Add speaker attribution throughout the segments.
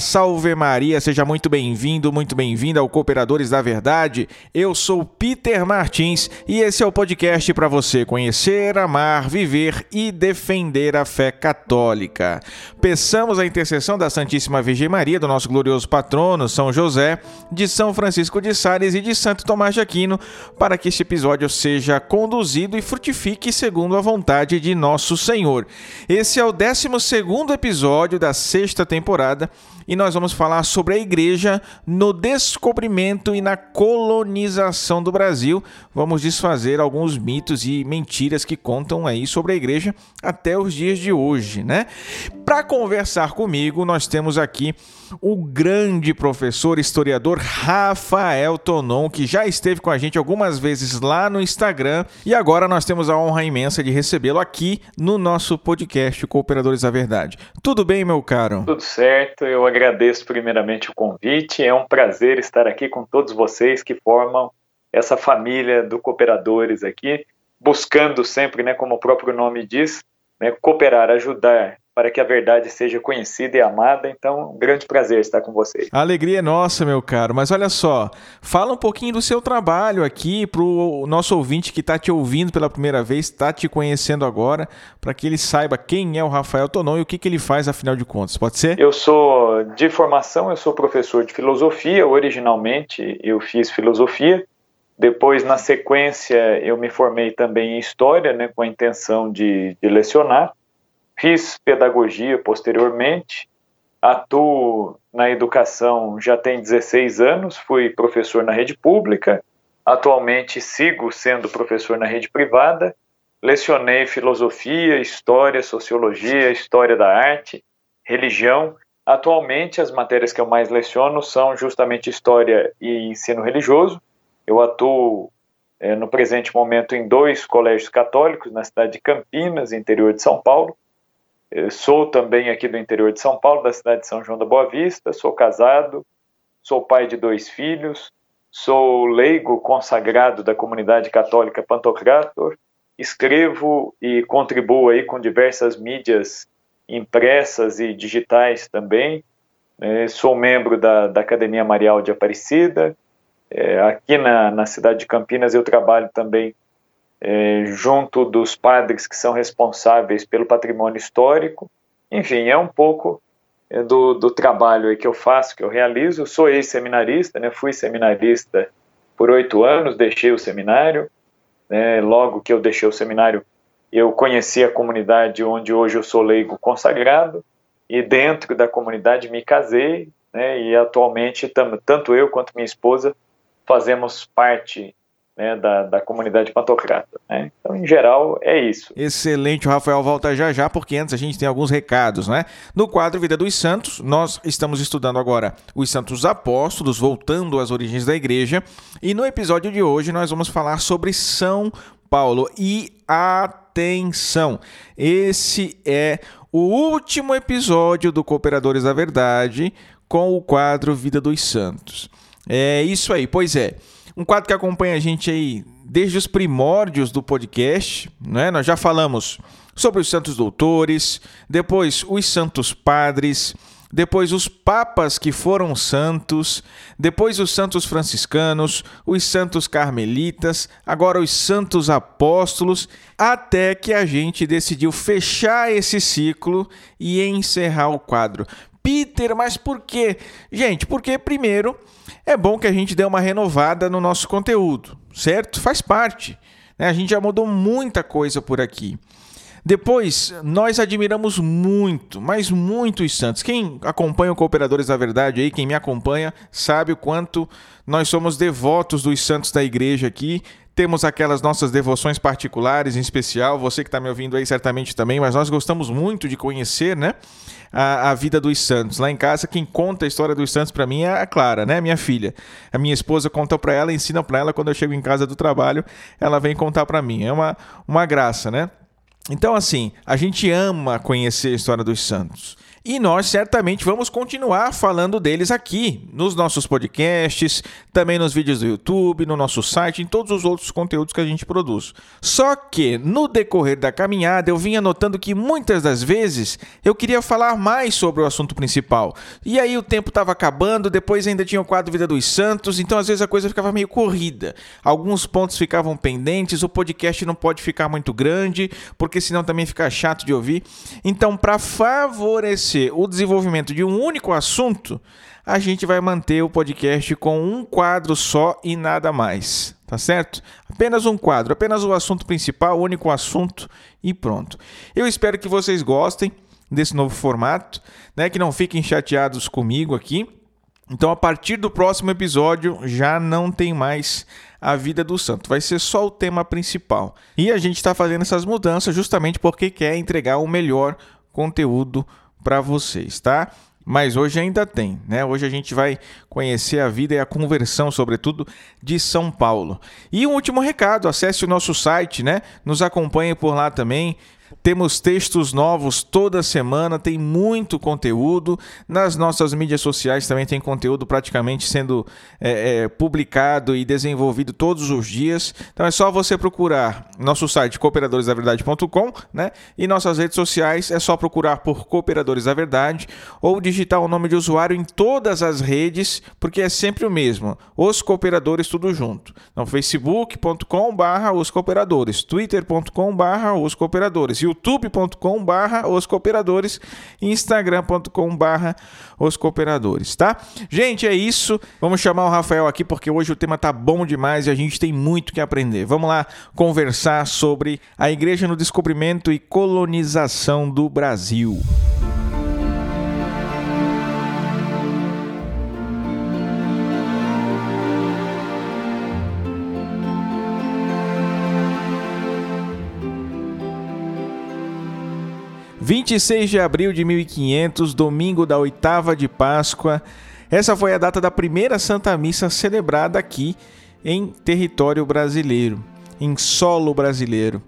Speaker 1: Salve Maria, seja muito bem-vindo, muito bem-vinda ao Cooperadores da Verdade. Eu sou Peter Martins e esse é o podcast para você conhecer, amar, viver e defender a fé católica. Peçamos a intercessão da Santíssima Virgem Maria, do nosso glorioso patrono São José, de São Francisco de Sales e de Santo Tomás de Aquino, para que este episódio seja conduzido e frutifique segundo a vontade de nosso Senhor. Esse é o 12 episódio da sexta temporada e nós vamos falar sobre a igreja no descobrimento e na colonização do Brasil. Vamos desfazer alguns mitos e mentiras que contam aí sobre a igreja até os dias de hoje, né? Para conversar comigo, nós temos aqui o grande professor historiador Rafael Tonon, que já esteve com a gente algumas vezes lá no Instagram e agora nós temos a honra imensa de recebê-lo aqui no nosso podcast Cooperadores da Verdade. Tudo bem, meu caro?
Speaker 2: Tudo certo, eu agradeço primeiramente o convite. É um prazer estar aqui com todos vocês que formam essa família do Cooperadores aqui, buscando sempre, né, como o próprio nome diz, né, cooperar, ajudar para que a verdade seja conhecida e amada. Então, um grande prazer estar com vocês.
Speaker 1: A alegria é nossa, meu caro. Mas olha só, fala um pouquinho do seu trabalho aqui para o nosso ouvinte que está te ouvindo pela primeira vez, está te conhecendo agora, para que ele saiba quem é o Rafael Tonon e o que, que ele faz, afinal de contas. Pode ser?
Speaker 2: Eu sou, de formação, eu sou professor de filosofia. Originalmente, eu fiz filosofia. Depois, na sequência, eu me formei também em História, né, com a intenção de, de lecionar. Fiz pedagogia posteriormente, atuo na educação já tem 16 anos, fui professor na rede pública, atualmente sigo sendo professor na rede privada, lecionei filosofia, história, sociologia, história da arte, religião. Atualmente, as matérias que eu mais leciono são justamente história e ensino religioso. Eu atuo é, no presente momento em dois colégios católicos, na cidade de Campinas, interior de São Paulo, eu sou também aqui do interior de São Paulo, da cidade de São João da Boa Vista, sou casado, sou pai de dois filhos, sou leigo consagrado da comunidade católica Pantocrator, escrevo e contribuo aí com diversas mídias impressas e digitais também, é, sou membro da, da, Academia Marial de Aparecida, é, aqui na, na cidade de Campinas eu trabalho também é, junto dos padres que são responsáveis pelo patrimônio histórico. Enfim, é um pouco é, do, do trabalho que eu faço, que eu realizo. Sou ex-seminarista, né, fui seminarista por oito anos, deixei o seminário. Né, logo que eu deixei o seminário, eu conheci a comunidade onde hoje eu sou leigo consagrado, e dentro da comunidade me casei, né, e atualmente tanto eu quanto minha esposa fazemos parte né, da, da comunidade pantocrata. Né? Então, em geral, é isso.
Speaker 1: Excelente, o Rafael volta já já, porque antes a gente tem alguns recados. Né? No quadro Vida dos Santos, nós estamos estudando agora os Santos Apóstolos, voltando às origens da igreja, e no episódio de hoje nós vamos falar sobre São Paulo. E atenção, esse é o último episódio do Cooperadores da Verdade com o quadro Vida dos Santos. É isso aí, pois é. Um quadro que acompanha a gente aí desde os primórdios do podcast, né? Nós já falamos sobre os santos doutores, depois os santos padres, depois os papas que foram santos, depois os santos franciscanos, os santos carmelitas, agora os santos apóstolos, até que a gente decidiu fechar esse ciclo e encerrar o quadro. Peter, mas por quê? Gente, porque primeiro é bom que a gente dê uma renovada no nosso conteúdo, certo? Faz parte. Né? A gente já mudou muita coisa por aqui. Depois, nós admiramos muito, mas muito os santos. Quem acompanha o Cooperadores da Verdade aí, quem me acompanha, sabe o quanto nós somos devotos dos santos da igreja aqui. Temos aquelas nossas devoções particulares, em especial, você que está me ouvindo aí certamente também, mas nós gostamos muito de conhecer, né? a, a vida dos santos. Lá em casa, quem conta a história dos santos para mim é a Clara, né? Minha filha. A minha esposa conta para ela, ensina para ela. Quando eu chego em casa do trabalho, ela vem contar para mim. É uma, uma graça, né? Então, assim, a gente ama conhecer a história dos santos. E nós certamente vamos continuar falando deles aqui, nos nossos podcasts, também nos vídeos do YouTube, no nosso site, em todos os outros conteúdos que a gente produz. Só que no decorrer da caminhada eu vinha notando que muitas das vezes eu queria falar mais sobre o assunto principal. E aí o tempo estava acabando, depois ainda tinha o quadro Vida dos Santos, então às vezes a coisa ficava meio corrida. Alguns pontos ficavam pendentes, o podcast não pode ficar muito grande, porque senão também fica chato de ouvir. Então, para favorecer o desenvolvimento de um único assunto, a gente vai manter o podcast com um quadro só e nada mais. Tá certo? Apenas um quadro, apenas o assunto principal, o único assunto e pronto. Eu espero que vocês gostem desse novo formato, né? Que não fiquem chateados comigo aqui. Então, a partir do próximo episódio, já não tem mais a vida do santo, vai ser só o tema principal. E a gente está fazendo essas mudanças justamente porque quer entregar o melhor conteúdo para vocês, tá? Mas hoje ainda tem, né? Hoje a gente vai conhecer a vida e a conversão, sobretudo, de São Paulo. E um último recado: acesse o nosso site, né? Nos acompanhe por lá também. Temos textos novos toda semana, tem muito conteúdo. Nas nossas mídias sociais também tem conteúdo praticamente sendo é, é, publicado e desenvolvido todos os dias. Então é só você procurar nosso site cooperadoresdaverdade.com, né? E nossas redes sociais é só procurar por Cooperadores da Verdade ou digitar o nome de usuário em todas as redes, porque é sempre o mesmo. Os Cooperadores tudo junto. Então facebook.com/barra os cooperadores, twitter.com/barra os cooperadores youtube.com barra os cooperadores instagram.com barra os cooperadores, tá? Gente, é isso. Vamos chamar o Rafael aqui porque hoje o tema tá bom demais e a gente tem muito que aprender. Vamos lá conversar sobre a igreja no descobrimento e colonização do Brasil. 26 de abril de 1500, domingo da oitava de Páscoa. Essa foi a data da primeira Santa Missa celebrada aqui em território brasileiro, em solo brasileiro.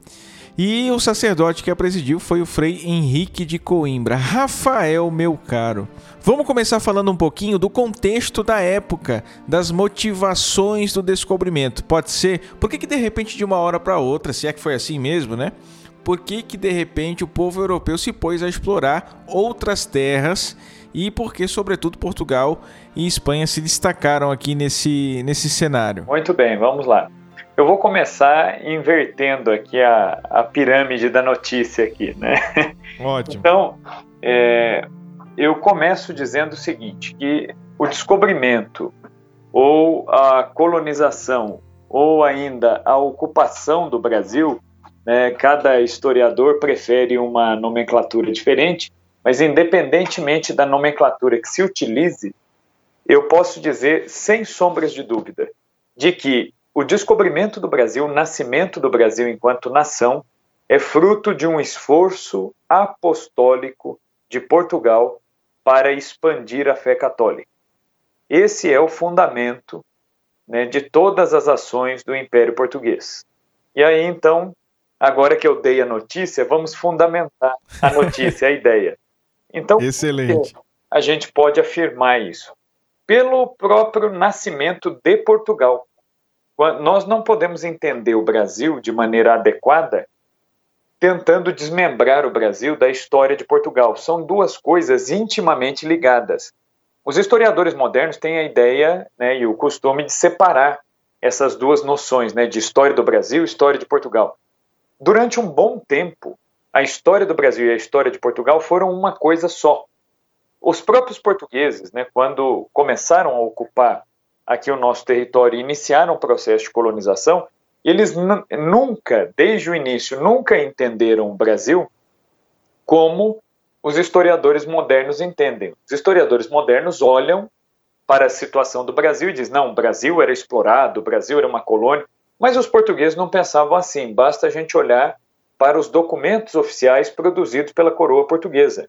Speaker 1: E o sacerdote que a presidiu foi o Frei Henrique de Coimbra. Rafael, meu caro. Vamos começar falando um pouquinho do contexto da época, das motivações do descobrimento. Pode ser? Por que, que de repente de uma hora para outra, se é que foi assim mesmo, né? Por que, que de repente o povo europeu se pôs a explorar outras terras e por que, sobretudo, Portugal e Espanha se destacaram aqui nesse, nesse cenário?
Speaker 2: Muito bem, vamos lá. Eu vou começar invertendo aqui a, a pirâmide da notícia aqui, né?
Speaker 1: Ótimo.
Speaker 2: Então, é, eu começo dizendo o seguinte, que o descobrimento ou a colonização ou ainda a ocupação do Brasil né? Cada historiador prefere uma nomenclatura diferente, mas independentemente da nomenclatura que se utilize, eu posso dizer, sem sombras de dúvida, de que o descobrimento do Brasil, o nascimento do Brasil enquanto nação, é fruto de um esforço apostólico de Portugal para expandir a fé católica. Esse é o fundamento né, de todas as ações do Império Português. E aí, então, Agora que eu dei a notícia, vamos fundamentar a notícia, a ideia. Então,
Speaker 1: Excelente.
Speaker 2: a gente pode afirmar isso? Pelo próprio nascimento de Portugal. Nós não podemos entender o Brasil de maneira adequada tentando desmembrar o Brasil da história de Portugal. São duas coisas intimamente ligadas. Os historiadores modernos têm a ideia né, e o costume de separar essas duas noções né, de história do Brasil e história de Portugal. Durante um bom tempo, a história do Brasil e a história de Portugal foram uma coisa só. Os próprios portugueses, né, quando começaram a ocupar aqui o nosso território e iniciaram o processo de colonização, eles nunca, desde o início, nunca entenderam o Brasil como os historiadores modernos entendem. Os historiadores modernos olham para a situação do Brasil e dizem: não, o Brasil era explorado, o Brasil era uma colônia. Mas os portugueses não pensavam assim, basta a gente olhar para os documentos oficiais produzidos pela coroa portuguesa.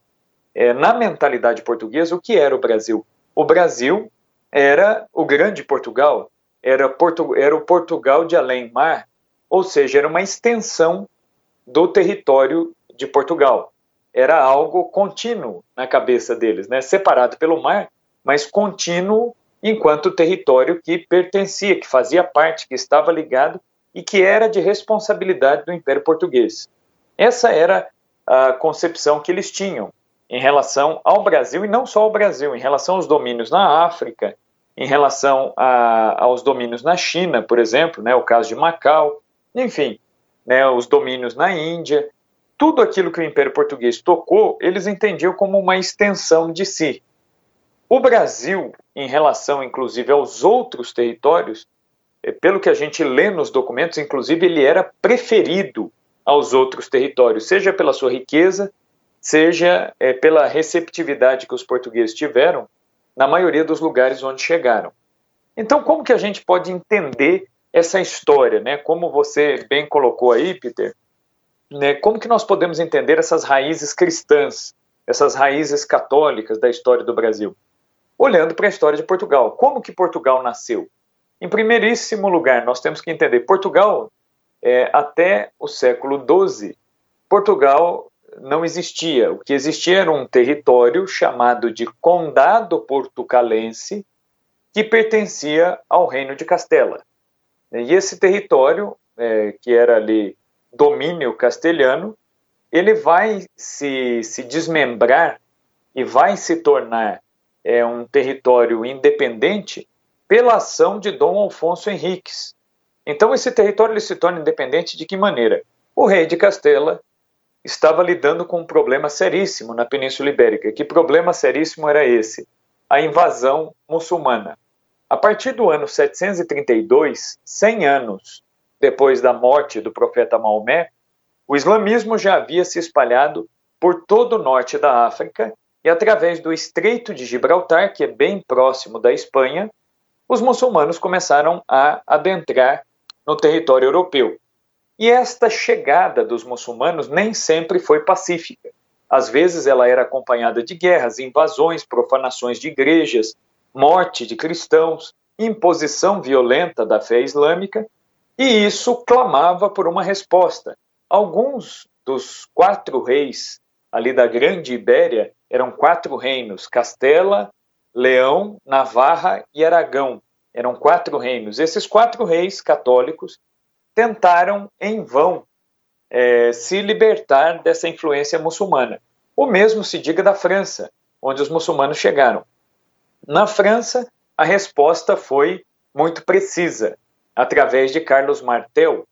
Speaker 2: É, na mentalidade portuguesa, o que era o Brasil? O Brasil era o grande Portugal, era, Portu era o Portugal de além-mar, ou seja, era uma extensão do território de Portugal. era algo contínuo na cabeça deles, né? separado pelo mar, mas contínuo enquanto território que pertencia, que fazia parte, que estava ligado e que era de responsabilidade do Império Português. Essa era a concepção que eles tinham em relação ao Brasil e não só ao Brasil, em relação aos domínios na África, em relação a, aos domínios na China, por exemplo, né, o caso de Macau, enfim, né, os domínios na Índia, tudo aquilo que o Império Português tocou, eles entendiam como uma extensão de si. O Brasil, em relação inclusive aos outros territórios, é, pelo que a gente lê nos documentos, inclusive ele era preferido aos outros territórios, seja pela sua riqueza, seja é, pela receptividade que os portugueses tiveram na maioria dos lugares onde chegaram. Então, como que a gente pode entender essa história, né? Como você bem colocou aí, Peter, né? Como que nós podemos entender essas raízes cristãs, essas raízes católicas da história do Brasil? Olhando para a história de Portugal. Como que Portugal nasceu? Em primeiríssimo lugar, nós temos que entender Portugal é, até o século XII. Portugal não existia. O que existia era um território chamado de Condado Portucalense, que pertencia ao Reino de Castela. E esse território, é, que era ali domínio castelhano, ele vai se, se desmembrar e vai se tornar é, um território independente pela ação de Dom Alfonso Henriques. Então esse território ele se torna independente de que maneira? O rei de Castela estava lidando com um problema seríssimo na Península Ibérica. Que problema seríssimo era esse? A invasão muçulmana. A partir do ano 732, 100 anos depois da morte do profeta Maomé, o islamismo já havia se espalhado por todo o norte da África e através do Estreito de Gibraltar, que é bem próximo da Espanha, os muçulmanos começaram a adentrar no território europeu. E esta chegada dos muçulmanos nem sempre foi pacífica. Às vezes ela era acompanhada de guerras, invasões, profanações de igrejas, morte de cristãos, imposição violenta da fé islâmica, e isso clamava por uma resposta. Alguns dos quatro reis ali da Grande Ibéria eram quatro reinos: Castela, Leão, Navarra e Aragão. Eram quatro reinos. Esses quatro reis católicos tentaram em vão é, se libertar dessa influência muçulmana. O mesmo se diga da França, onde os muçulmanos chegaram. Na França, a resposta foi muito precisa, através de Carlos Martel.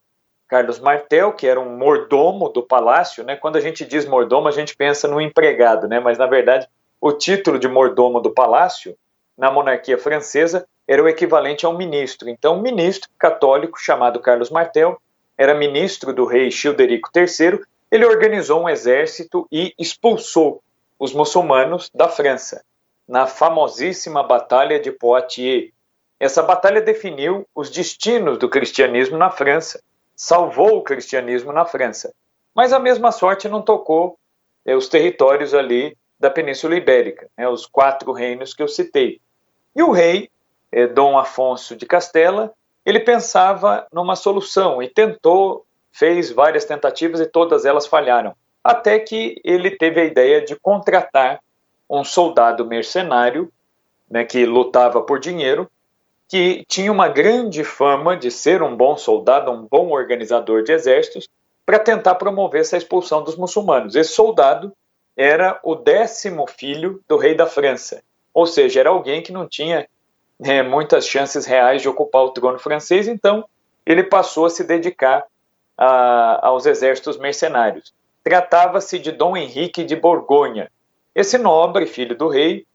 Speaker 2: Carlos Martel, que era um mordomo do palácio, né? quando a gente diz mordomo, a gente pensa no empregado, né? mas na verdade o título de mordomo do palácio, na monarquia francesa, era o equivalente a um ministro. Então, um ministro católico chamado Carlos Martel era ministro do rei Childerico III. Ele organizou um exército e expulsou os muçulmanos da França, na famosíssima Batalha de Poitiers. Essa batalha definiu os destinos do cristianismo na França, salvou o cristianismo na França. Mas a mesma sorte não tocou é, os territórios ali da Península Ibérica, né, os quatro reinos que eu citei. E o rei eh, Dom Afonso de Castela, ele pensava numa solução e tentou, fez várias tentativas e todas elas falharam. Até que ele teve a ideia de contratar um soldado mercenário, né, que lutava por dinheiro, que tinha uma grande fama de ser um bom soldado, um bom organizador de exércitos, para tentar promover essa expulsão dos muçulmanos. Esse soldado era o décimo filho do rei da França, ou seja, era alguém que não tinha é, muitas chances reais de ocupar o trono francês, então ele passou a se dedicar a, aos exércitos mercenários. Tratava-se de Dom Henrique de Borgonha. Esse nobre, filho do rei,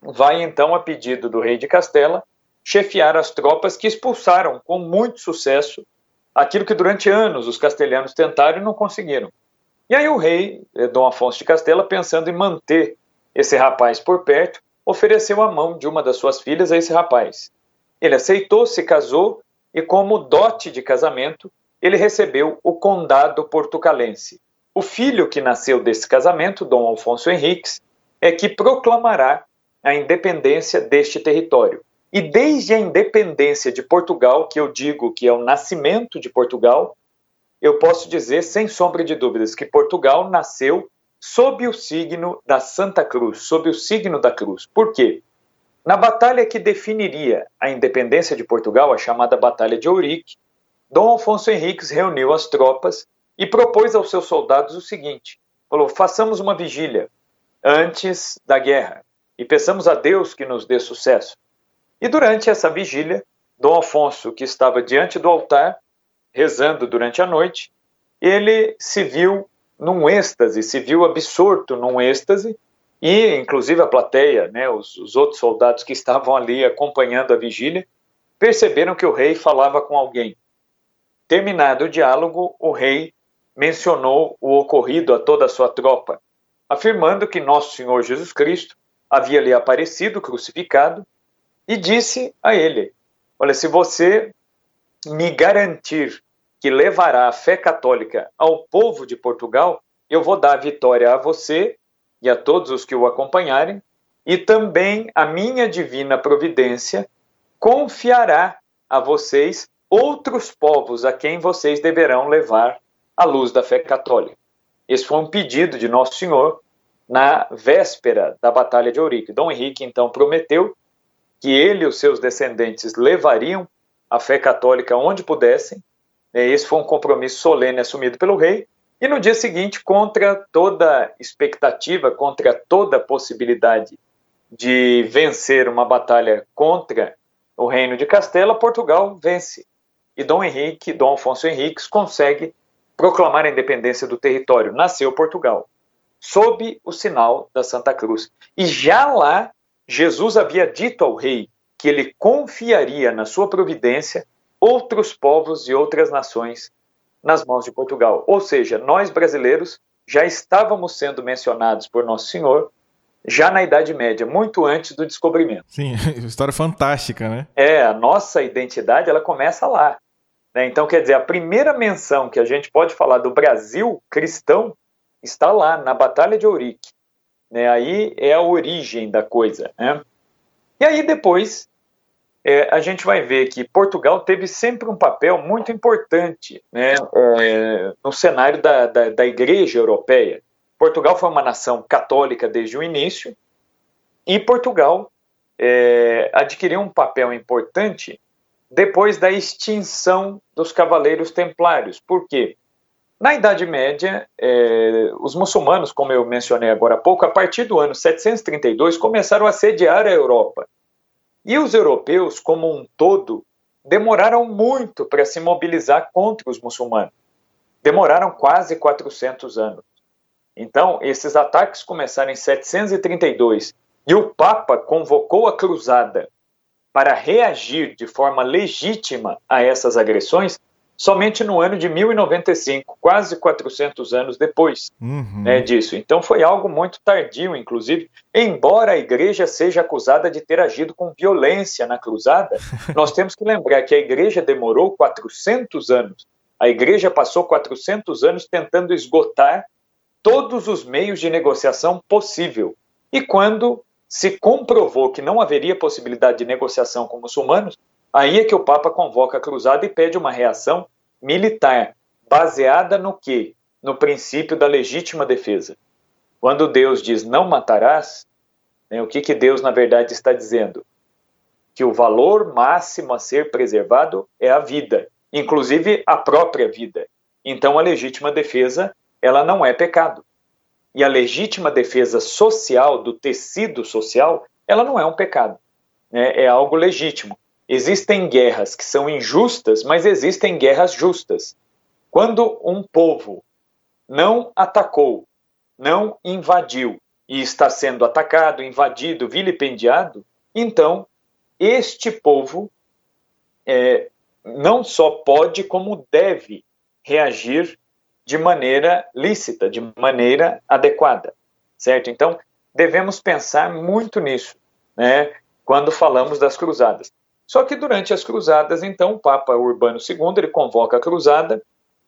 Speaker 2: vai então, a pedido do rei de Castela, chefiar as tropas que expulsaram com muito sucesso aquilo que durante anos os castelhanos tentaram e não conseguiram. E aí o rei, eh, Dom Afonso de Castela, pensando em manter esse rapaz por perto, ofereceu a mão de uma das suas filhas a esse rapaz. Ele aceitou, se casou e, como dote de casamento, ele recebeu o condado portucalense. O filho que nasceu desse casamento, Dom Alfonso Henriques, é que proclamará a independência deste território. E desde a independência de Portugal, que eu digo que é o nascimento de Portugal, eu posso dizer sem sombra de dúvidas que Portugal nasceu sob o signo da Santa Cruz, sob o signo da cruz. Por quê? Na batalha que definiria a independência de Portugal, a chamada Batalha de Ourique, Dom Alfonso Henriques reuniu as tropas e propôs aos seus soldados o seguinte: falou, façamos uma vigília antes da guerra e peçamos a Deus que nos dê sucesso. E durante essa vigília, Dom Afonso, que estava diante do altar, rezando durante a noite, ele se viu num êxtase, se viu absorto num êxtase, e inclusive a plateia, né, os, os outros soldados que estavam ali acompanhando a vigília, perceberam que o rei falava com alguém. Terminado o diálogo, o rei mencionou o ocorrido a toda a sua tropa, afirmando que Nosso Senhor Jesus Cristo havia lhe aparecido crucificado e disse a ele: Olha, se você me garantir que levará a fé católica ao povo de Portugal, eu vou dar a vitória a você e a todos os que o acompanharem, e também a minha divina providência confiará a vocês outros povos a quem vocês deverão levar a luz da fé católica. Esse foi um pedido de Nosso Senhor na véspera da Batalha de Ourique. Dom Henrique então prometeu que ele e os seus descendentes levariam a fé católica onde pudessem. Esse foi um compromisso solene assumido pelo rei. E no dia seguinte, contra toda expectativa, contra toda possibilidade de vencer uma batalha contra o reino de Castela, Portugal vence. E Dom Henrique, Dom Afonso Henriques, consegue proclamar a independência do território. Nasceu Portugal, sob o sinal da Santa Cruz. E já lá, Jesus havia dito ao rei que ele confiaria na sua providência outros povos e outras nações nas mãos de Portugal. Ou seja, nós brasileiros já estávamos sendo mencionados por Nosso Senhor já na Idade Média, muito antes do descobrimento.
Speaker 1: Sim, história fantástica, né?
Speaker 2: É, a nossa identidade ela começa lá. Né? Então, quer dizer, a primeira menção que a gente pode falar do Brasil cristão está lá, na Batalha de Ourique. Né? Aí é a origem da coisa. Né? E aí depois é, a gente vai ver que Portugal teve sempre um papel muito importante né, é, no cenário da, da, da Igreja Europeia. Portugal foi uma nação católica desde o início e Portugal é, adquiriu um papel importante depois da extinção dos Cavaleiros Templários. Por quê? Na Idade Média, é, os muçulmanos, como eu mencionei agora há pouco, a partir do ano 732 começaram a sediar a Europa. E os europeus, como um todo, demoraram muito para se mobilizar contra os muçulmanos. Demoraram quase 400 anos. Então, esses ataques começaram em 732 e o Papa convocou a cruzada para reagir de forma legítima a essas agressões somente no ano de 1095, quase 400 anos depois uhum. né, disso. Então foi algo muito tardio, inclusive, embora a igreja seja acusada de ter agido com violência na cruzada, nós temos que lembrar que a igreja demorou 400 anos. A igreja passou 400 anos tentando esgotar todos os meios de negociação possível. E quando se comprovou que não haveria possibilidade de negociação com muçulmanos, Aí é que o Papa convoca a cruzada e pede uma reação militar, baseada no quê? No princípio da legítima defesa. Quando Deus diz não matarás, né, o que, que Deus na verdade está dizendo? Que o valor máximo a ser preservado é a vida, inclusive a própria vida. Então a legítima defesa, ela não é pecado. E a legítima defesa social, do tecido social, ela não é um pecado. Né? É algo legítimo. Existem guerras que são injustas, mas existem guerras justas. Quando um povo não atacou, não invadiu e está sendo atacado, invadido, vilipendiado, então este povo é, não só pode, como deve reagir de maneira lícita, de maneira adequada, certo? Então devemos pensar muito nisso, né? Quando falamos das cruzadas. Só que durante as cruzadas, então, o Papa Urbano II ele convoca a cruzada.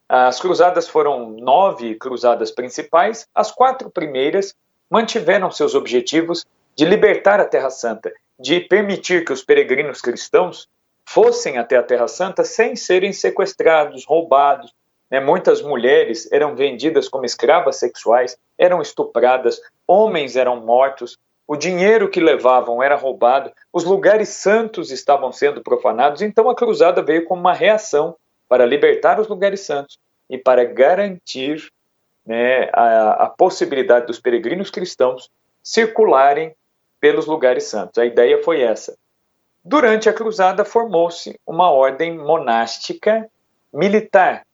Speaker 2: As cruzadas foram nove cruzadas principais. As quatro primeiras mantiveram seus objetivos de libertar a Terra Santa, de permitir que os peregrinos cristãos fossem até a Terra Santa sem serem sequestrados, roubados, né, muitas mulheres eram vendidas como escravas sexuais, eram estupradas, homens eram mortos, o dinheiro que levavam era roubado, os lugares santos estavam sendo profanados. Então a cruzada veio como uma reação para libertar os lugares santos e para garantir né, a, a possibilidade dos peregrinos cristãos circularem pelos lugares santos. A ideia foi essa. Durante a cruzada formou-se uma ordem monástica militar,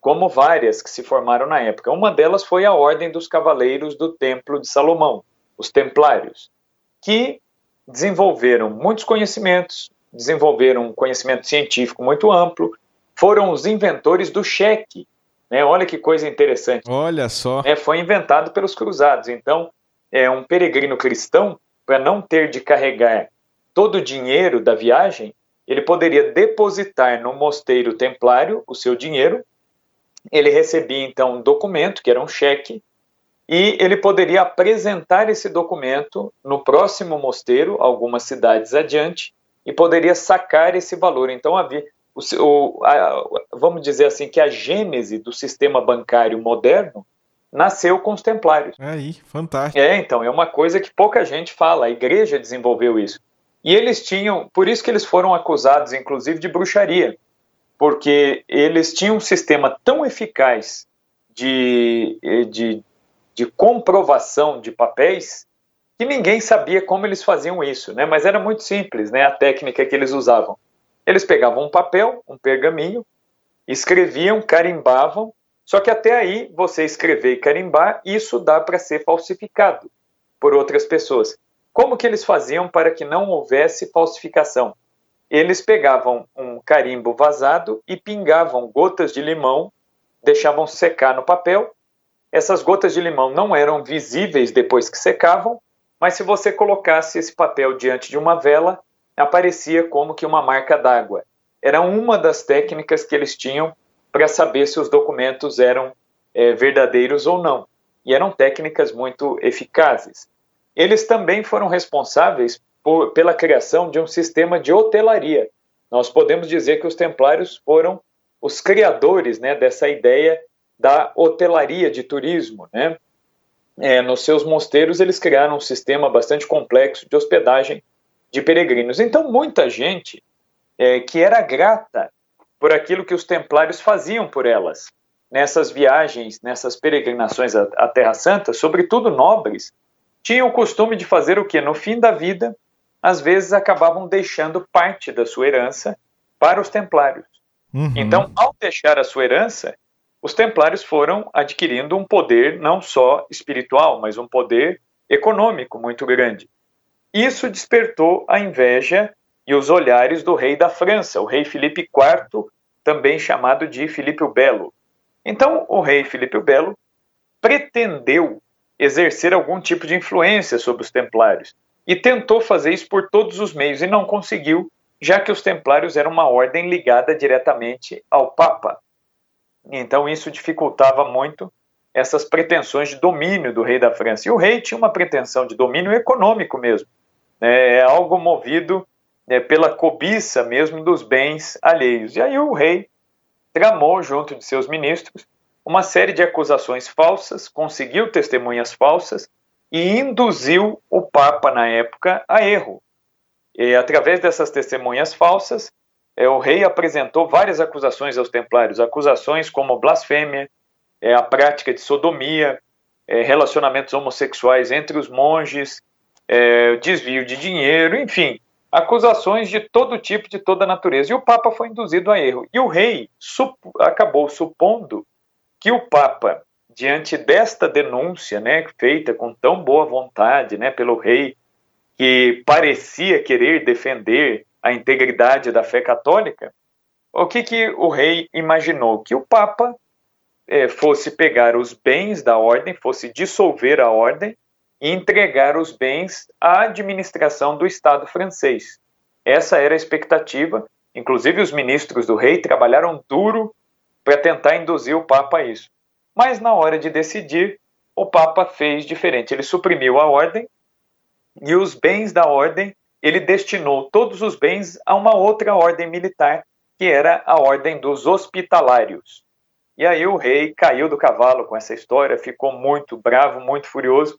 Speaker 2: como várias que se formaram na época. Uma delas foi a Ordem dos Cavaleiros do Templo de Salomão, os Templários, que desenvolveram muitos conhecimentos, desenvolveram um conhecimento científico muito amplo, foram os inventores do cheque. Né? Olha que coisa interessante.
Speaker 1: Olha só.
Speaker 2: É, foi inventado pelos cruzados. Então, é um peregrino cristão, para não ter de carregar todo o dinheiro da viagem, ele poderia depositar no mosteiro templário o seu dinheiro. Ele recebia então um documento, que era um cheque, e ele poderia apresentar esse documento no próximo mosteiro, algumas cidades adiante, e poderia sacar esse valor. Então havia, o, o, a, vamos dizer assim, que a gênese do sistema bancário moderno nasceu com os templários.
Speaker 1: Aí, fantástico.
Speaker 2: É, então, é uma coisa que pouca gente fala, a igreja desenvolveu isso. E eles tinham, por isso que eles foram acusados, inclusive, de bruxaria, porque eles tinham um sistema tão eficaz de, de de comprovação de papéis que ninguém sabia como eles faziam isso, né? Mas era muito simples, né? A técnica que eles usavam. Eles pegavam um papel, um pergaminho, escreviam, carimbavam. Só que até aí, você escrever e carimbar, isso dá para ser falsificado por outras pessoas. Como que eles faziam para que não houvesse falsificação? Eles pegavam um carimbo vazado e pingavam gotas de limão, deixavam secar no papel essas gotas de limão não eram visíveis depois que secavam, mas se você colocasse esse papel diante de uma vela, aparecia como que uma marca d'água. Era uma das técnicas que eles tinham para saber se os documentos eram é, verdadeiros ou não. E eram técnicas muito eficazes. Eles também foram responsáveis por, pela criação de um sistema de hotelaria. Nós podemos dizer que os templários foram os criadores né, dessa ideia da hotelaria de turismo. Né? É, nos seus mosteiros, eles criaram um sistema bastante complexo de hospedagem de peregrinos. Então, muita gente é, que era grata por aquilo que os templários faziam por elas nessas viagens, nessas peregrinações à, à Terra Santa, sobretudo nobres, tinham o costume de fazer o que? No fim da vida, às vezes acabavam deixando parte da sua herança para os templários. Uhum. Então, ao deixar a sua herança, os templários foram adquirindo um poder não só espiritual, mas um poder econômico muito grande. Isso despertou a inveja e os olhares do rei da França, o rei Filipe IV, também chamado de Filipe o Belo. Então, o rei Filipe o Belo pretendeu exercer algum tipo de influência sobre os templários e tentou fazer isso por todos os meios e não conseguiu, já que os templários eram uma ordem ligada diretamente ao Papa. Então isso dificultava muito essas pretensões de domínio do rei da França. E o rei tinha uma pretensão de domínio econômico mesmo, né? é algo movido é, pela cobiça mesmo dos bens alheios. E aí o rei tramou junto de seus ministros uma série de acusações falsas, conseguiu testemunhas falsas e induziu o Papa na época a erro. E através dessas testemunhas falsas, é, o rei apresentou várias acusações aos templários, acusações como blasfêmia, é, a prática de sodomia, é, relacionamentos homossexuais entre os monges, é, desvio de dinheiro, enfim, acusações de todo tipo, de toda natureza. E o Papa foi induzido a erro. E o rei sup acabou supondo que o Papa, diante desta denúncia, né, feita com tão boa vontade, né, pelo rei, que parecia querer defender a integridade da fé católica, o que, que o rei imaginou? Que o Papa é, fosse pegar os bens da ordem, fosse dissolver a ordem e entregar os bens à administração do Estado francês. Essa era a expectativa. Inclusive, os ministros do rei trabalharam duro para tentar induzir o Papa a isso. Mas, na hora de decidir, o Papa fez diferente. Ele suprimiu a ordem e os bens da ordem ele destinou todos os bens a uma outra ordem militar, que era a ordem dos hospitalários. E aí o rei caiu do cavalo com essa história, ficou muito bravo, muito furioso.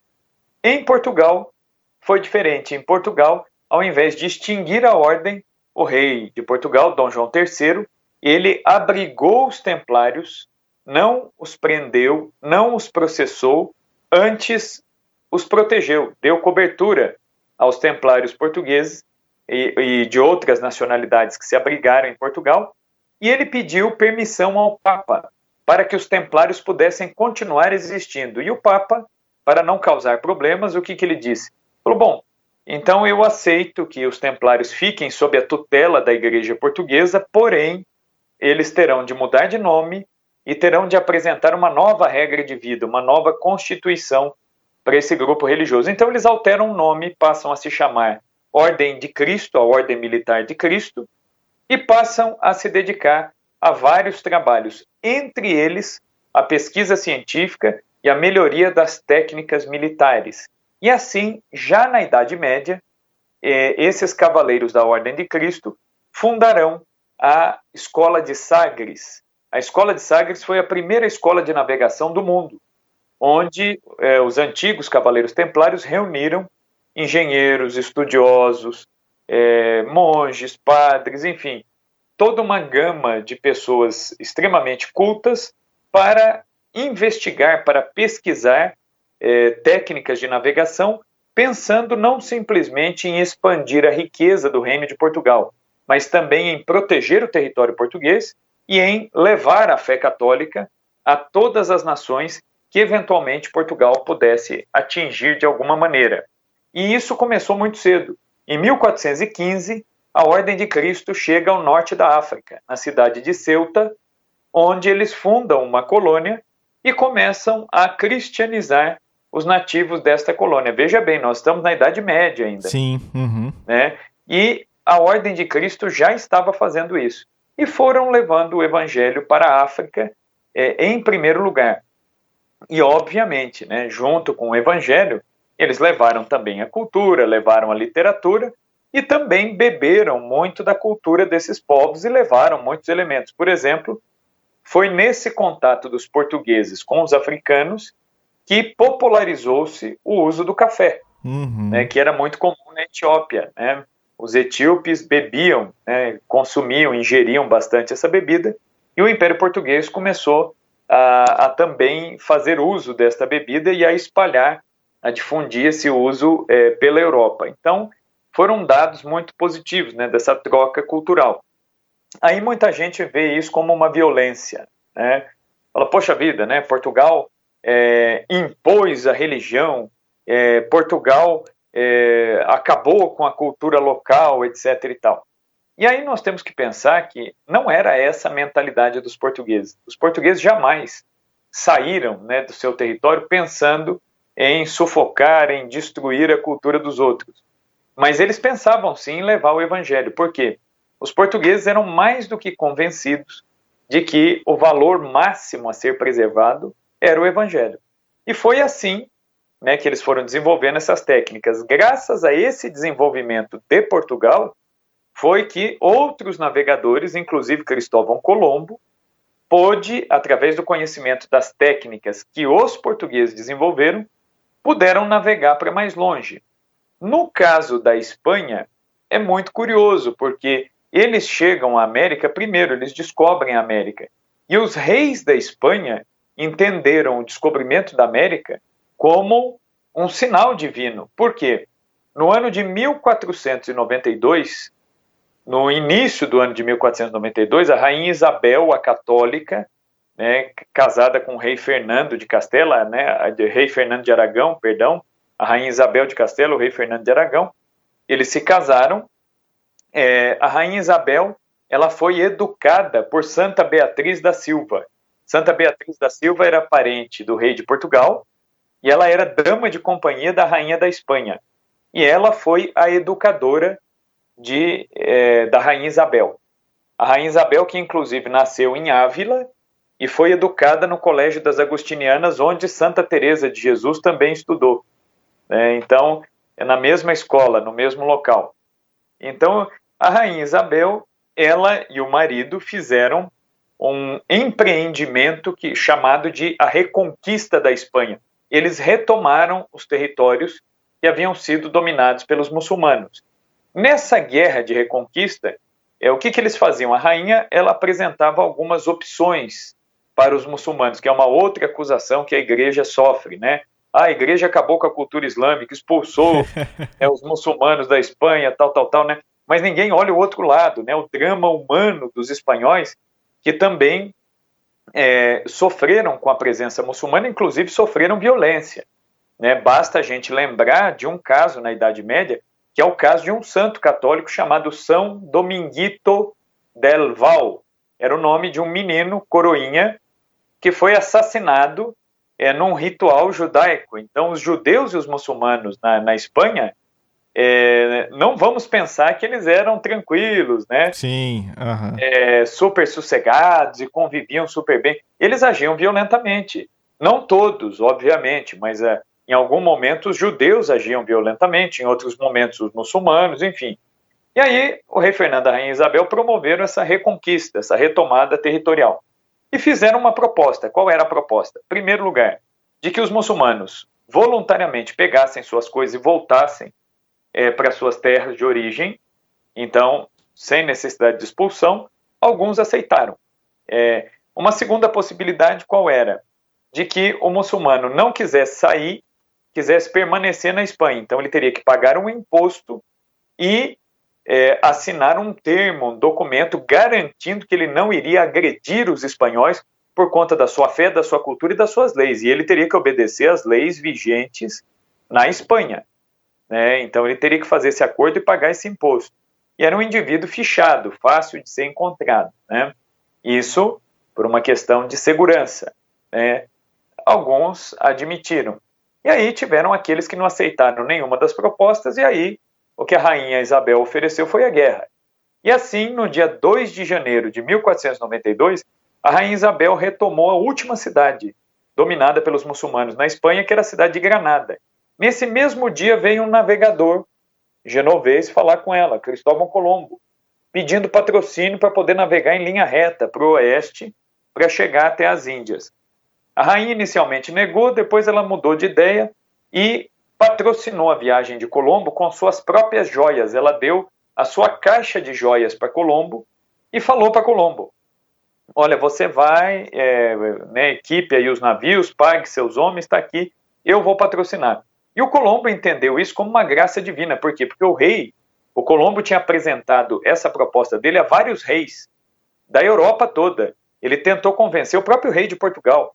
Speaker 2: Em Portugal foi diferente. Em Portugal, ao invés de extinguir a ordem, o rei de Portugal, Dom João III, ele abrigou os templários, não os prendeu, não os processou, antes os protegeu, deu cobertura aos templários portugueses e, e de outras nacionalidades que se abrigaram em Portugal, e ele pediu permissão ao Papa para que os templários pudessem continuar existindo. E o Papa, para não causar problemas, o que, que ele disse? Falou: bom, então eu aceito que os templários fiquem sob a tutela da Igreja Portuguesa, porém, eles terão de mudar de nome e terão de apresentar uma nova regra de vida, uma nova constituição para esse grupo religioso. Então eles alteram o nome, passam a se chamar Ordem de Cristo, a Ordem Militar de Cristo, e passam a se dedicar a vários trabalhos, entre eles a pesquisa científica e a melhoria das técnicas militares. E assim, já na Idade Média, eh, esses cavaleiros da Ordem de Cristo fundarão a Escola de Sagres. A Escola de Sagres foi a primeira escola de navegação do mundo, onde eh, os antigos cavaleiros templários reuniram engenheiros, estudiosos, eh, monges, padres, enfim, toda uma gama de pessoas extremamente cultas para investigar, para pesquisar eh, técnicas de navegação, pensando não simplesmente em expandir a riqueza do Reino de Portugal, mas também em proteger o território português e em levar a fé católica a todas as nações que eventualmente Portugal pudesse atingir de alguma maneira. E isso começou muito cedo. Em 1415, a Ordem de Cristo chega ao norte da África, na cidade de Ceuta, onde eles fundam uma colônia e começam a cristianizar os nativos desta colônia. Veja bem, nós estamos na Idade Média ainda.
Speaker 1: Sim. Uhum.
Speaker 2: Né? E a Ordem de Cristo já estava fazendo isso. E foram levando o Evangelho para a África é, em primeiro lugar. E, obviamente, né, junto com o Evangelho, eles levaram também a cultura, levaram a literatura e também beberam muito da cultura desses povos e levaram muitos elementos. Por exemplo, foi nesse contato dos portugueses com os africanos que popularizou-se o uso do café, uhum. né, que era muito comum na Etiópia. Né? Os etíopes bebiam, né, consumiam, ingeriam bastante essa bebida, e o Império Português começou a, a também fazer uso desta bebida e a espalhar, a difundir esse uso é, pela Europa. Então, foram dados muito positivos né, dessa troca cultural. Aí muita gente vê isso como uma violência. Né? Fala, poxa vida, né, Portugal é, impôs a religião, é, Portugal é, acabou com a cultura local, etc. e tal. E aí nós temos que pensar que não era essa a mentalidade dos portugueses. Os portugueses jamais saíram né, do seu território pensando em sufocar, em destruir a cultura dos outros. Mas eles pensavam sim em levar o evangelho. Por quê? Os portugueses eram mais do que convencidos de que o valor máximo a ser preservado era o evangelho. E foi assim né, que eles foram desenvolvendo essas técnicas. Graças a esse desenvolvimento de Portugal, foi que outros navegadores, inclusive Cristóvão Colombo, pôde, através do conhecimento das técnicas que os portugueses desenvolveram, puderam navegar para mais longe. No caso da Espanha, é muito curioso, porque eles chegam à América primeiro, eles descobrem a América. E os reis da Espanha entenderam o descobrimento da América como um sinal divino. Por quê? No ano de 1492, no início do ano de 1492, a rainha Isabel, a católica, né, casada com o rei Fernando de Castela, né, rei Fernando de Aragão, perdão, a rainha Isabel de Castelo, o rei Fernando de Aragão. Eles se casaram. É, a rainha Isabel ela foi educada por Santa Beatriz da Silva. Santa Beatriz da Silva era parente do rei de Portugal e ela era dama de companhia da rainha da Espanha. E ela foi a educadora de, é, da rainha Isabel. A rainha Isabel, que inclusive nasceu em Ávila e foi educada no Colégio das Agostinianas, onde Santa Teresa de Jesus também estudou. Né? Então, é na mesma escola, no mesmo local. Então, a rainha Isabel, ela e o marido fizeram um empreendimento que, chamado de a Reconquista da Espanha. Eles retomaram os territórios que haviam sido dominados pelos muçulmanos. Nessa guerra de reconquista, é, o que, que eles faziam? A rainha ela apresentava algumas opções para os muçulmanos, que é uma outra acusação que a igreja sofre, né? Ah, a igreja acabou com a cultura islâmica, expulsou é, os muçulmanos da Espanha, tal, tal, tal, né? Mas ninguém olha o outro lado, né? O drama humano dos espanhóis, que também é, sofreram com a presença muçulmana, inclusive sofreram violência. Né? Basta a gente lembrar de um caso na Idade Média, que é o caso de um santo católico chamado São Dominguito del Val. Era o nome de um menino coroinha que foi assassinado é, num ritual judaico. Então, os judeus e os muçulmanos na, na Espanha é, não vamos pensar que eles eram tranquilos, né?
Speaker 1: Sim.
Speaker 2: É, super sossegados e conviviam super bem. Eles agiam violentamente. Não todos, obviamente, mas é, em algum momento os judeus agiam violentamente, em outros momentos os muçulmanos, enfim. E aí o rei Fernando e a rainha Isabel promoveram essa reconquista, essa retomada territorial. E fizeram uma proposta. Qual era a proposta? Em primeiro lugar, de que os muçulmanos voluntariamente pegassem suas coisas e voltassem é, para suas terras de origem, então, sem necessidade de expulsão, alguns aceitaram. É, uma segunda possibilidade qual era? De que o muçulmano não quisesse sair, quisesse permanecer na Espanha. Então, ele teria que pagar um imposto e é, assinar um termo, um documento garantindo que ele não iria agredir os espanhóis por conta da sua fé, da sua cultura e das suas leis. E ele teria que obedecer às leis vigentes na Espanha. Né? Então ele teria que fazer esse acordo e pagar esse imposto. E era um indivíduo fichado, fácil de ser encontrado. Né? Isso por uma questão de segurança. Né? Alguns admitiram. E aí tiveram aqueles que não aceitaram nenhuma das propostas, e aí o que a rainha Isabel ofereceu foi a guerra. E assim, no dia 2 de janeiro de 1492, a rainha Isabel retomou a última cidade dominada pelos muçulmanos na Espanha, que era a cidade de Granada. Nesse mesmo dia veio um navegador genovês falar com ela, Cristóvão Colombo, pedindo patrocínio para poder navegar em linha reta para o oeste para chegar até as Índias. A rainha inicialmente negou, depois ela mudou de ideia e patrocinou a viagem de Colombo com suas próprias joias. Ela deu a sua caixa de joias para Colombo e falou para Colombo: Olha, você vai, é, né, equipe aí os navios, pague seus homens, está aqui, eu vou patrocinar. E o Colombo entendeu isso como uma graça divina. Por quê? Porque o rei, o Colombo tinha apresentado essa proposta dele a vários reis da Europa toda. Ele tentou convencer o próprio rei de Portugal,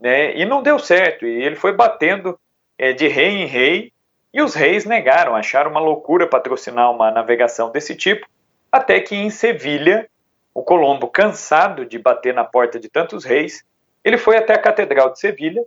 Speaker 2: né? E não deu certo. E ele foi batendo é, de rei em rei. E os reis negaram, acharam uma loucura patrocinar uma navegação desse tipo. Até que em Sevilha, o Colombo, cansado de bater na porta de tantos reis, ele foi até a Catedral de Sevilha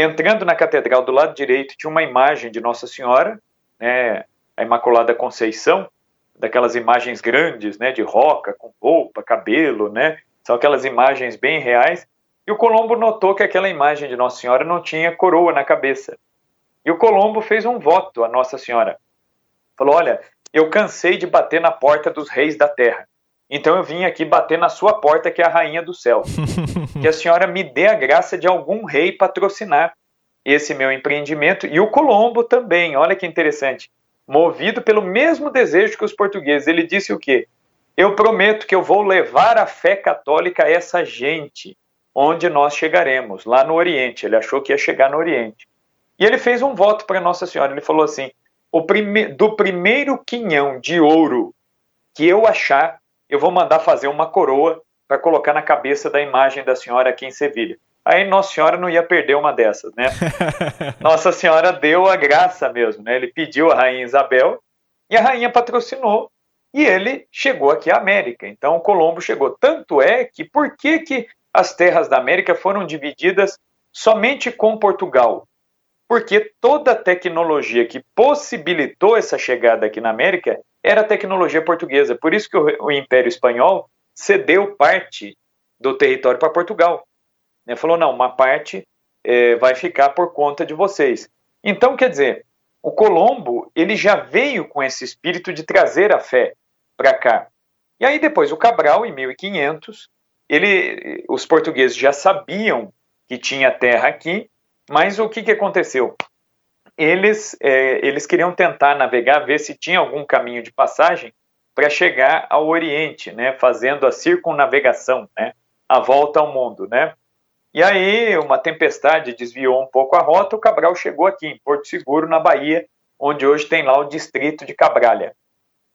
Speaker 2: Entrando na catedral do lado direito tinha uma imagem de Nossa Senhora, né, a Imaculada Conceição, daquelas imagens grandes, né, de roca, com roupa, cabelo, né, são aquelas imagens bem reais. E o Colombo notou que aquela imagem de Nossa Senhora não tinha coroa na cabeça. E o Colombo fez um voto a Nossa Senhora. Falou: Olha, eu cansei de bater na porta dos reis da terra. Então eu vim aqui bater na sua porta, que é a rainha do céu. que a senhora me dê a graça de algum rei patrocinar esse meu empreendimento. E o Colombo também, olha que interessante. Movido pelo mesmo desejo que os portugueses, ele disse o quê? Eu prometo que eu vou levar a fé católica a essa gente, onde nós chegaremos, lá no Oriente. Ele achou que ia chegar no Oriente. E ele fez um voto para Nossa Senhora. Ele falou assim: prime do primeiro quinhão de ouro que eu achar, eu vou mandar fazer uma coroa para colocar na cabeça da imagem da senhora aqui em Sevilha. Aí Nossa Senhora não ia perder uma dessas, né? Nossa Senhora deu a graça mesmo, né? Ele pediu a rainha Isabel e a rainha patrocinou e ele chegou aqui à América. Então o Colombo chegou. Tanto é que por que, que as terras da América foram divididas somente com Portugal? Porque toda a tecnologia que possibilitou essa chegada aqui na América era tecnologia portuguesa. Por isso que o, o Império Espanhol cedeu parte do território para Portugal. Ele falou: não, uma parte é, vai ficar por conta de vocês. Então, quer dizer, o Colombo ele já veio com esse espírito de trazer a fé para cá. E aí depois o Cabral, em 1500, ele, os portugueses já sabiam que tinha terra aqui, mas o que, que aconteceu? Eles, é, eles queriam tentar navegar, ver se tinha algum caminho de passagem para chegar ao Oriente, né, fazendo a circunnavegação, né, a volta ao mundo, né. E aí uma tempestade desviou um pouco a rota, o Cabral chegou aqui em Porto Seguro, na Bahia, onde hoje tem lá o distrito de Cabralha.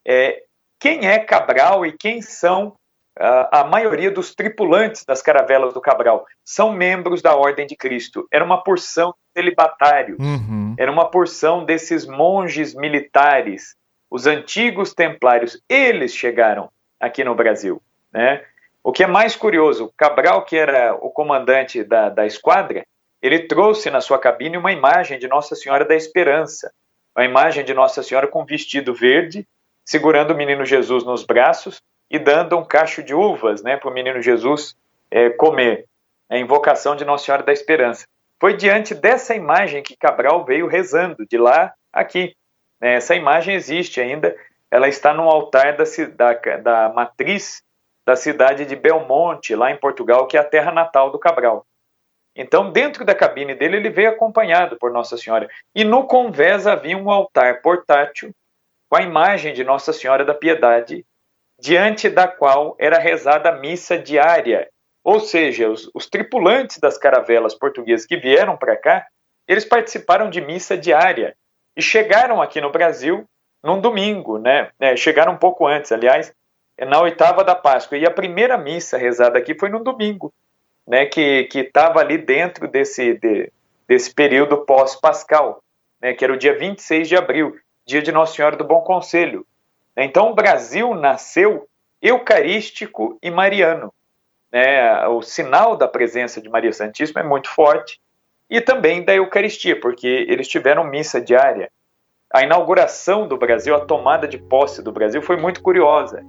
Speaker 2: É, quem é Cabral e quem são a maioria dos tripulantes das caravelas do Cabral são membros da Ordem de Cristo. Era uma porção de celibatários, uhum. era uma porção desses monges militares, os antigos templários. Eles chegaram aqui no Brasil. Né? O que é mais curioso, Cabral, que era o comandante da, da esquadra, ele trouxe na sua cabine uma imagem de Nossa Senhora da Esperança, uma imagem de Nossa Senhora com vestido verde, segurando o menino Jesus nos braços e dando um cacho de uvas né, para o menino Jesus é, comer. É a invocação de Nossa Senhora da Esperança. Foi diante dessa imagem que Cabral veio rezando, de lá aqui. Né, essa imagem existe ainda, ela está no altar da, da, da matriz da cidade de Belmonte, lá em Portugal, que é a terra natal do Cabral. Então, dentro da cabine dele, ele veio acompanhado por Nossa Senhora. E no convés havia um altar portátil com a imagem de Nossa Senhora da Piedade diante da qual era rezada a missa diária. Ou seja, os, os tripulantes das caravelas portuguesas que vieram para cá, eles participaram de missa diária e chegaram aqui no Brasil num domingo, né? É, chegaram um pouco antes, aliás, na oitava da Páscoa. E a primeira missa rezada aqui foi no domingo, né? Que estava ali dentro desse, de, desse período pós-pascal, né? Que era o dia 26 de abril, dia de Nossa Senhora do Bom Conselho. Então, o Brasil nasceu eucarístico e mariano. Né? O sinal da presença de Maria Santíssima é muito forte e também da Eucaristia, porque eles tiveram missa diária. A inauguração do Brasil, a tomada de posse do Brasil foi muito curiosa,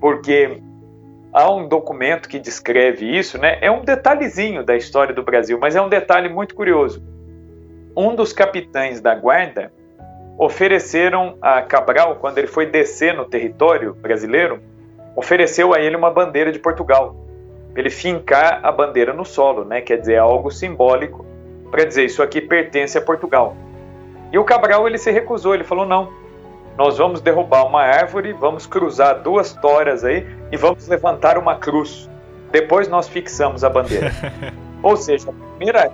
Speaker 2: porque há um documento que descreve isso, né? É um detalhezinho da história do Brasil, mas é um detalhe muito curioso. Um dos capitães da guarda ofereceram a Cabral, quando ele foi descer no território brasileiro, ofereceu a ele uma bandeira de Portugal, ele fincar a bandeira no solo, né? quer dizer, algo simbólico, para dizer isso aqui pertence a Portugal. E o Cabral ele se recusou, ele falou: não, nós vamos derrubar uma árvore, vamos cruzar duas toras aí e vamos levantar uma cruz. Depois nós fixamos a bandeira. Ou seja, a primeira,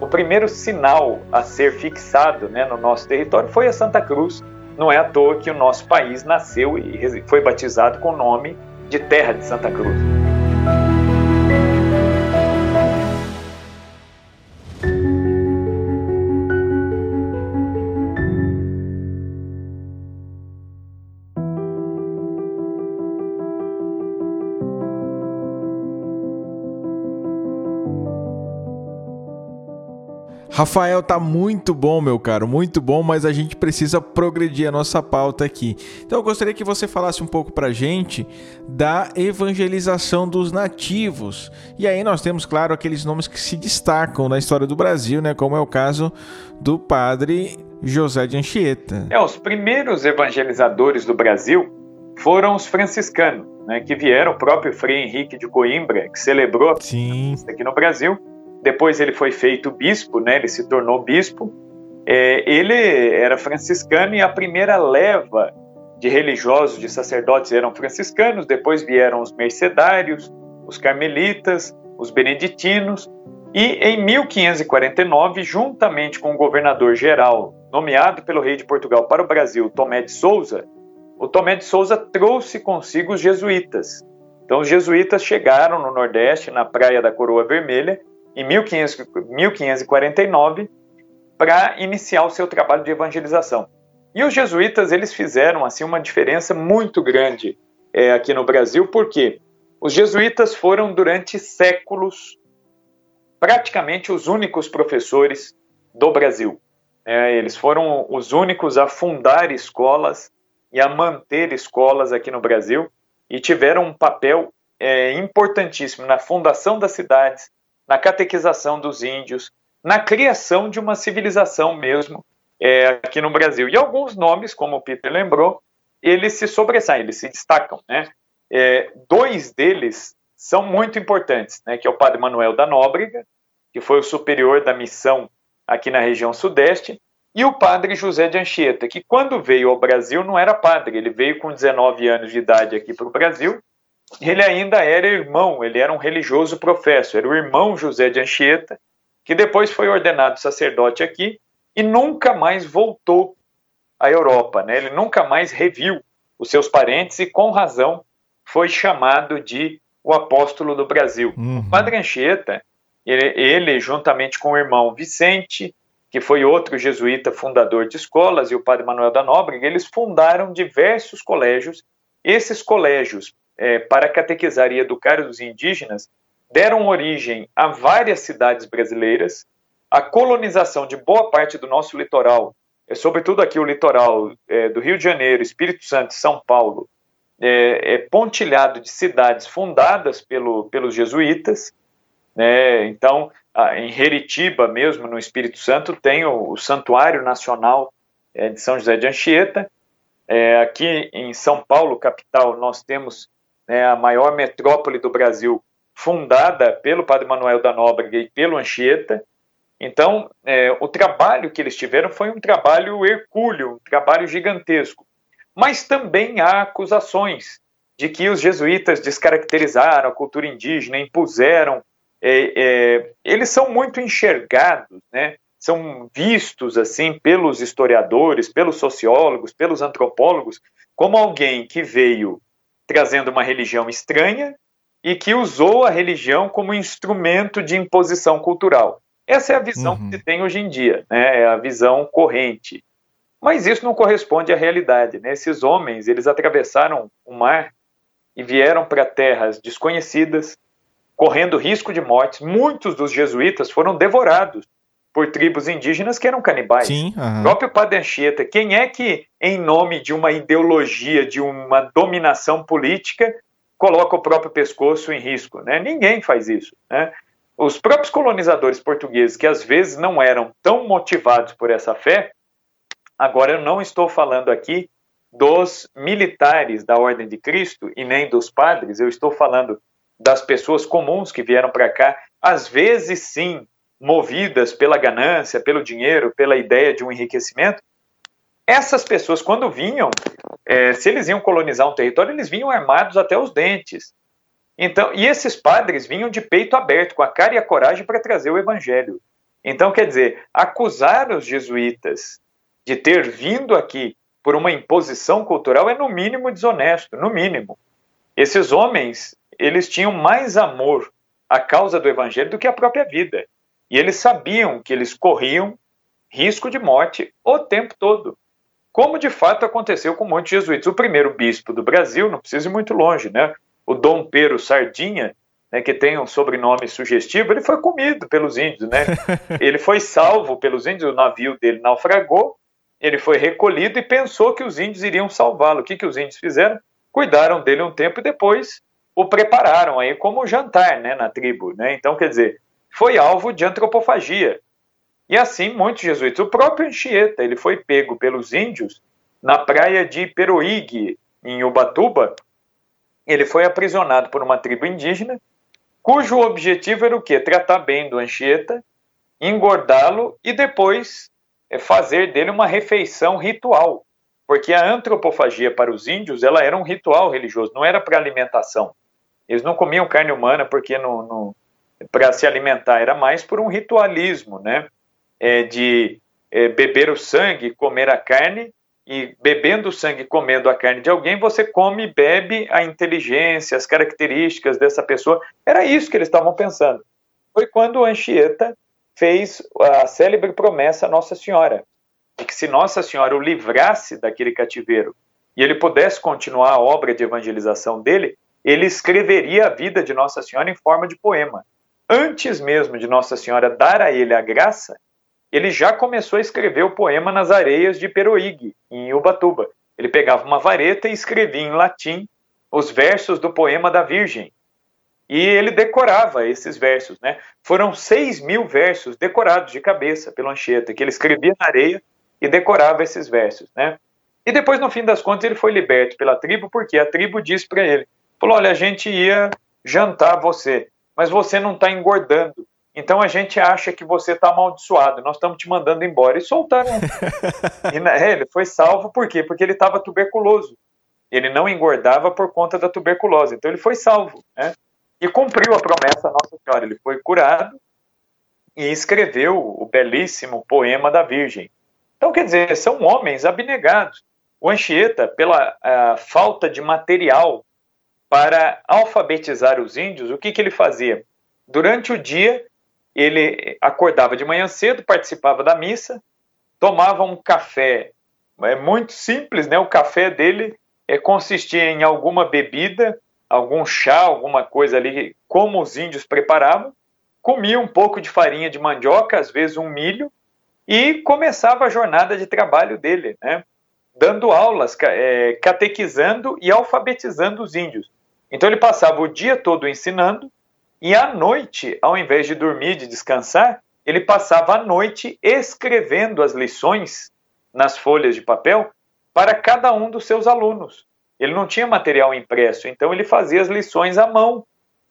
Speaker 2: o primeiro sinal a ser fixado né, no nosso território foi a Santa Cruz. Não é à toa que o nosso país nasceu e foi batizado com o nome de Terra de Santa Cruz.
Speaker 1: Rafael, tá muito bom, meu caro, muito bom, mas a gente precisa progredir a nossa pauta aqui. Então eu gostaria que você falasse um pouco pra gente da evangelização dos nativos. E aí nós temos, claro, aqueles nomes que se destacam na história do Brasil, né, como é o caso do padre José de Anchieta.
Speaker 2: É, os primeiros evangelizadores do Brasil foram os franciscanos, né, que vieram, o próprio Frei Henrique de Coimbra, que celebrou Sim. aqui no Brasil, depois ele foi feito bispo, né? Ele se tornou bispo. É, ele era franciscano e a primeira leva de religiosos, de sacerdotes eram franciscanos. Depois vieram os mercedários, os carmelitas, os beneditinos. E em 1549, juntamente com o governador geral nomeado pelo rei de Portugal para o Brasil, Tomé de Souza, o Tomé de Souza trouxe consigo os jesuítas. Então, os jesuítas chegaram no Nordeste, na Praia da Coroa Vermelha, em 1549 para iniciar o seu trabalho de evangelização. E os jesuítas eles fizeram assim uma diferença muito grande é, aqui no Brasil, porque os jesuítas foram durante séculos praticamente os únicos professores do Brasil. É, eles foram os únicos a fundar escolas e a manter escolas aqui no Brasil e tiveram um papel é, importantíssimo na fundação das cidades, na catequização dos índios, na criação de uma civilização mesmo é, aqui no Brasil. E alguns nomes, como o Peter lembrou, eles se sobressaem, eles se destacam. Né? É, dois deles são muito importantes, né, que é o padre Manuel da Nóbrega, que foi o superior da missão aqui na região sudeste, e o padre José de Anchieta, que quando veio ao Brasil não era padre, ele veio com 19 anos de idade aqui para o Brasil, ele ainda era irmão, ele era um religioso professo, era o irmão José de Anchieta, que depois foi ordenado sacerdote aqui e nunca mais voltou à Europa, né? ele nunca mais reviu os seus parentes e, com razão, foi chamado de o apóstolo do Brasil. Uhum. O padre Anchieta, ele, ele, juntamente com o irmão Vicente, que foi outro jesuíta fundador de escolas, e o padre Manuel da Nóbrega, eles fundaram diversos colégios. Esses colégios, é, para catequizar e educar os indígenas, deram origem a várias cidades brasileiras. A colonização de boa parte do nosso litoral, é, sobretudo aqui o litoral é, do Rio de Janeiro, Espírito Santo São Paulo, é, é pontilhado de cidades fundadas pelo, pelos jesuítas. Né? Então, em Heritiba, mesmo no Espírito Santo, tem o, o Santuário Nacional é, de São José de Anchieta. É, aqui em São Paulo, capital, nós temos né, a maior metrópole do Brasil, fundada pelo Padre Manuel da Nóbrega e pelo Anchieta. Então, é, o trabalho que eles tiveram foi um trabalho hercúleo, um trabalho gigantesco. Mas também há acusações de que os jesuítas descaracterizaram a cultura indígena, impuseram é, é, eles são muito enxergados, né? são vistos assim pelos historiadores, pelos sociólogos, pelos antropólogos, como alguém que veio trazendo uma religião estranha e que usou a religião como instrumento de imposição cultural. Essa é a visão uhum. que se tem hoje em dia, né? é a visão corrente. Mas isso não corresponde à realidade. Né? Esses homens, eles atravessaram o mar e vieram para terras desconhecidas, correndo risco de morte. Muitos dos jesuítas foram devorados por tribos indígenas que eram canibais. Sim, uhum. O próprio Padre Anchieta, quem é que, em nome de uma ideologia, de uma dominação política, coloca o próprio pescoço em risco? Né? Ninguém faz isso. Né? Os próprios colonizadores portugueses, que às vezes não eram tão motivados por essa fé, agora eu não estou falando aqui dos militares da Ordem de Cristo e nem dos padres, eu estou falando das pessoas comuns que vieram para cá, às vezes sim, movidas pela ganância, pelo dinheiro, pela ideia de um enriquecimento, essas pessoas, quando vinham, é, se eles iam colonizar um território, eles vinham armados até os dentes. Então, e esses padres vinham de peito aberto, com a cara e a coragem para trazer o evangelho. Então, quer dizer, acusar os jesuítas de ter vindo aqui por uma imposição cultural é no mínimo desonesto, no mínimo. Esses homens eles tinham mais amor à causa do evangelho do que à própria vida. E eles sabiam que eles corriam risco de morte o tempo todo. Como de fato aconteceu com muitos jesuítas. O primeiro bispo do Brasil, não precisa ir muito longe, né? O Dom Pedro Sardinha, né, que tem um sobrenome sugestivo, ele foi comido pelos índios, né? ele foi salvo pelos índios, o navio dele naufragou, ele foi recolhido e pensou que os índios iriam salvá-lo. O que, que os índios fizeram? Cuidaram dele um tempo e depois o prepararam aí como jantar né, na tribo. Né? Então, quer dizer, foi alvo de antropofagia. E assim, muitos jesuítas. O próprio Anchieta, ele foi pego pelos índios na praia de Peroígue, em Ubatuba. Ele foi aprisionado por uma tribo indígena, cujo objetivo era o quê? Tratar bem do Anchieta, engordá-lo e depois é, fazer dele uma refeição ritual. Porque a antropofagia para os índios ela era um ritual religioso, não era para alimentação. Eles não comiam carne humana porque não, não para se alimentar, era mais por um ritualismo, né? É, de é, beber o sangue, comer a carne, e bebendo o sangue, comendo a carne de alguém, você come e bebe a inteligência, as características dessa pessoa. Era isso que eles estavam pensando. Foi quando Anchieta fez a célebre promessa a Nossa Senhora, de que se Nossa Senhora o livrasse daquele cativeiro e ele pudesse continuar a obra de evangelização dele, ele escreveria a vida de Nossa Senhora em forma de poema. Antes mesmo de Nossa Senhora dar a ele a graça, ele já começou a escrever o poema nas areias de Peroígue, em Ubatuba. Ele pegava uma vareta e escrevia em latim os versos do poema da Virgem. E ele decorava esses versos, né? Foram seis mil versos decorados de cabeça pelo Anchieta, que ele escrevia na areia e decorava esses versos, né? E depois, no fim das contas, ele foi liberto pela tribo, porque a tribo disse para ele: falou: olha, a gente ia jantar você, mas você não está engordando. Então a gente acha que você está amaldiçoado, nós estamos te mandando embora. E soltaram. e, é, ele foi salvo por quê? Porque ele estava tuberculoso. Ele não engordava por conta da tuberculose. Então ele foi salvo. Né? E cumpriu a promessa Nossa Senhora. Ele foi curado e escreveu o belíssimo poema da Virgem. Então, quer dizer, são homens abnegados. O Anchieta, pela falta de material para alfabetizar os índios, o que, que ele fazia? Durante o dia, ele acordava de manhã cedo, participava da missa, tomava um café. É muito simples, né? O café dele é, consistia em alguma bebida, algum chá, alguma coisa ali, como os índios preparavam, comia um pouco de farinha de mandioca, às vezes um milho, e começava a jornada de trabalho dele, né? dando aulas, é, catequizando e alfabetizando os índios. Então ele passava o dia todo ensinando e à noite, ao invés de dormir, de descansar, ele passava a noite escrevendo as lições nas folhas de papel para cada um dos seus alunos. Ele não tinha material impresso, então ele fazia as lições à mão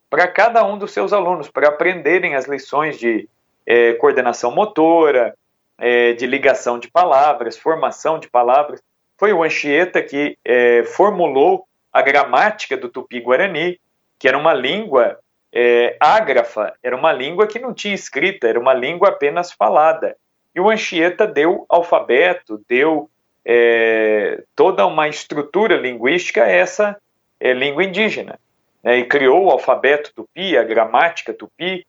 Speaker 2: para cada um dos seus alunos, para aprenderem as lições de é, coordenação motora, é, de ligação de palavras, formação de palavras. Foi o Anchieta que é, formulou a gramática do tupi-guarani, que era uma língua é, ágrafa, era uma língua que não tinha escrita, era uma língua apenas falada. E o Anchieta deu alfabeto, deu é, toda uma estrutura linguística a essa é, língua indígena. Né, e criou o alfabeto tupi, a gramática tupi.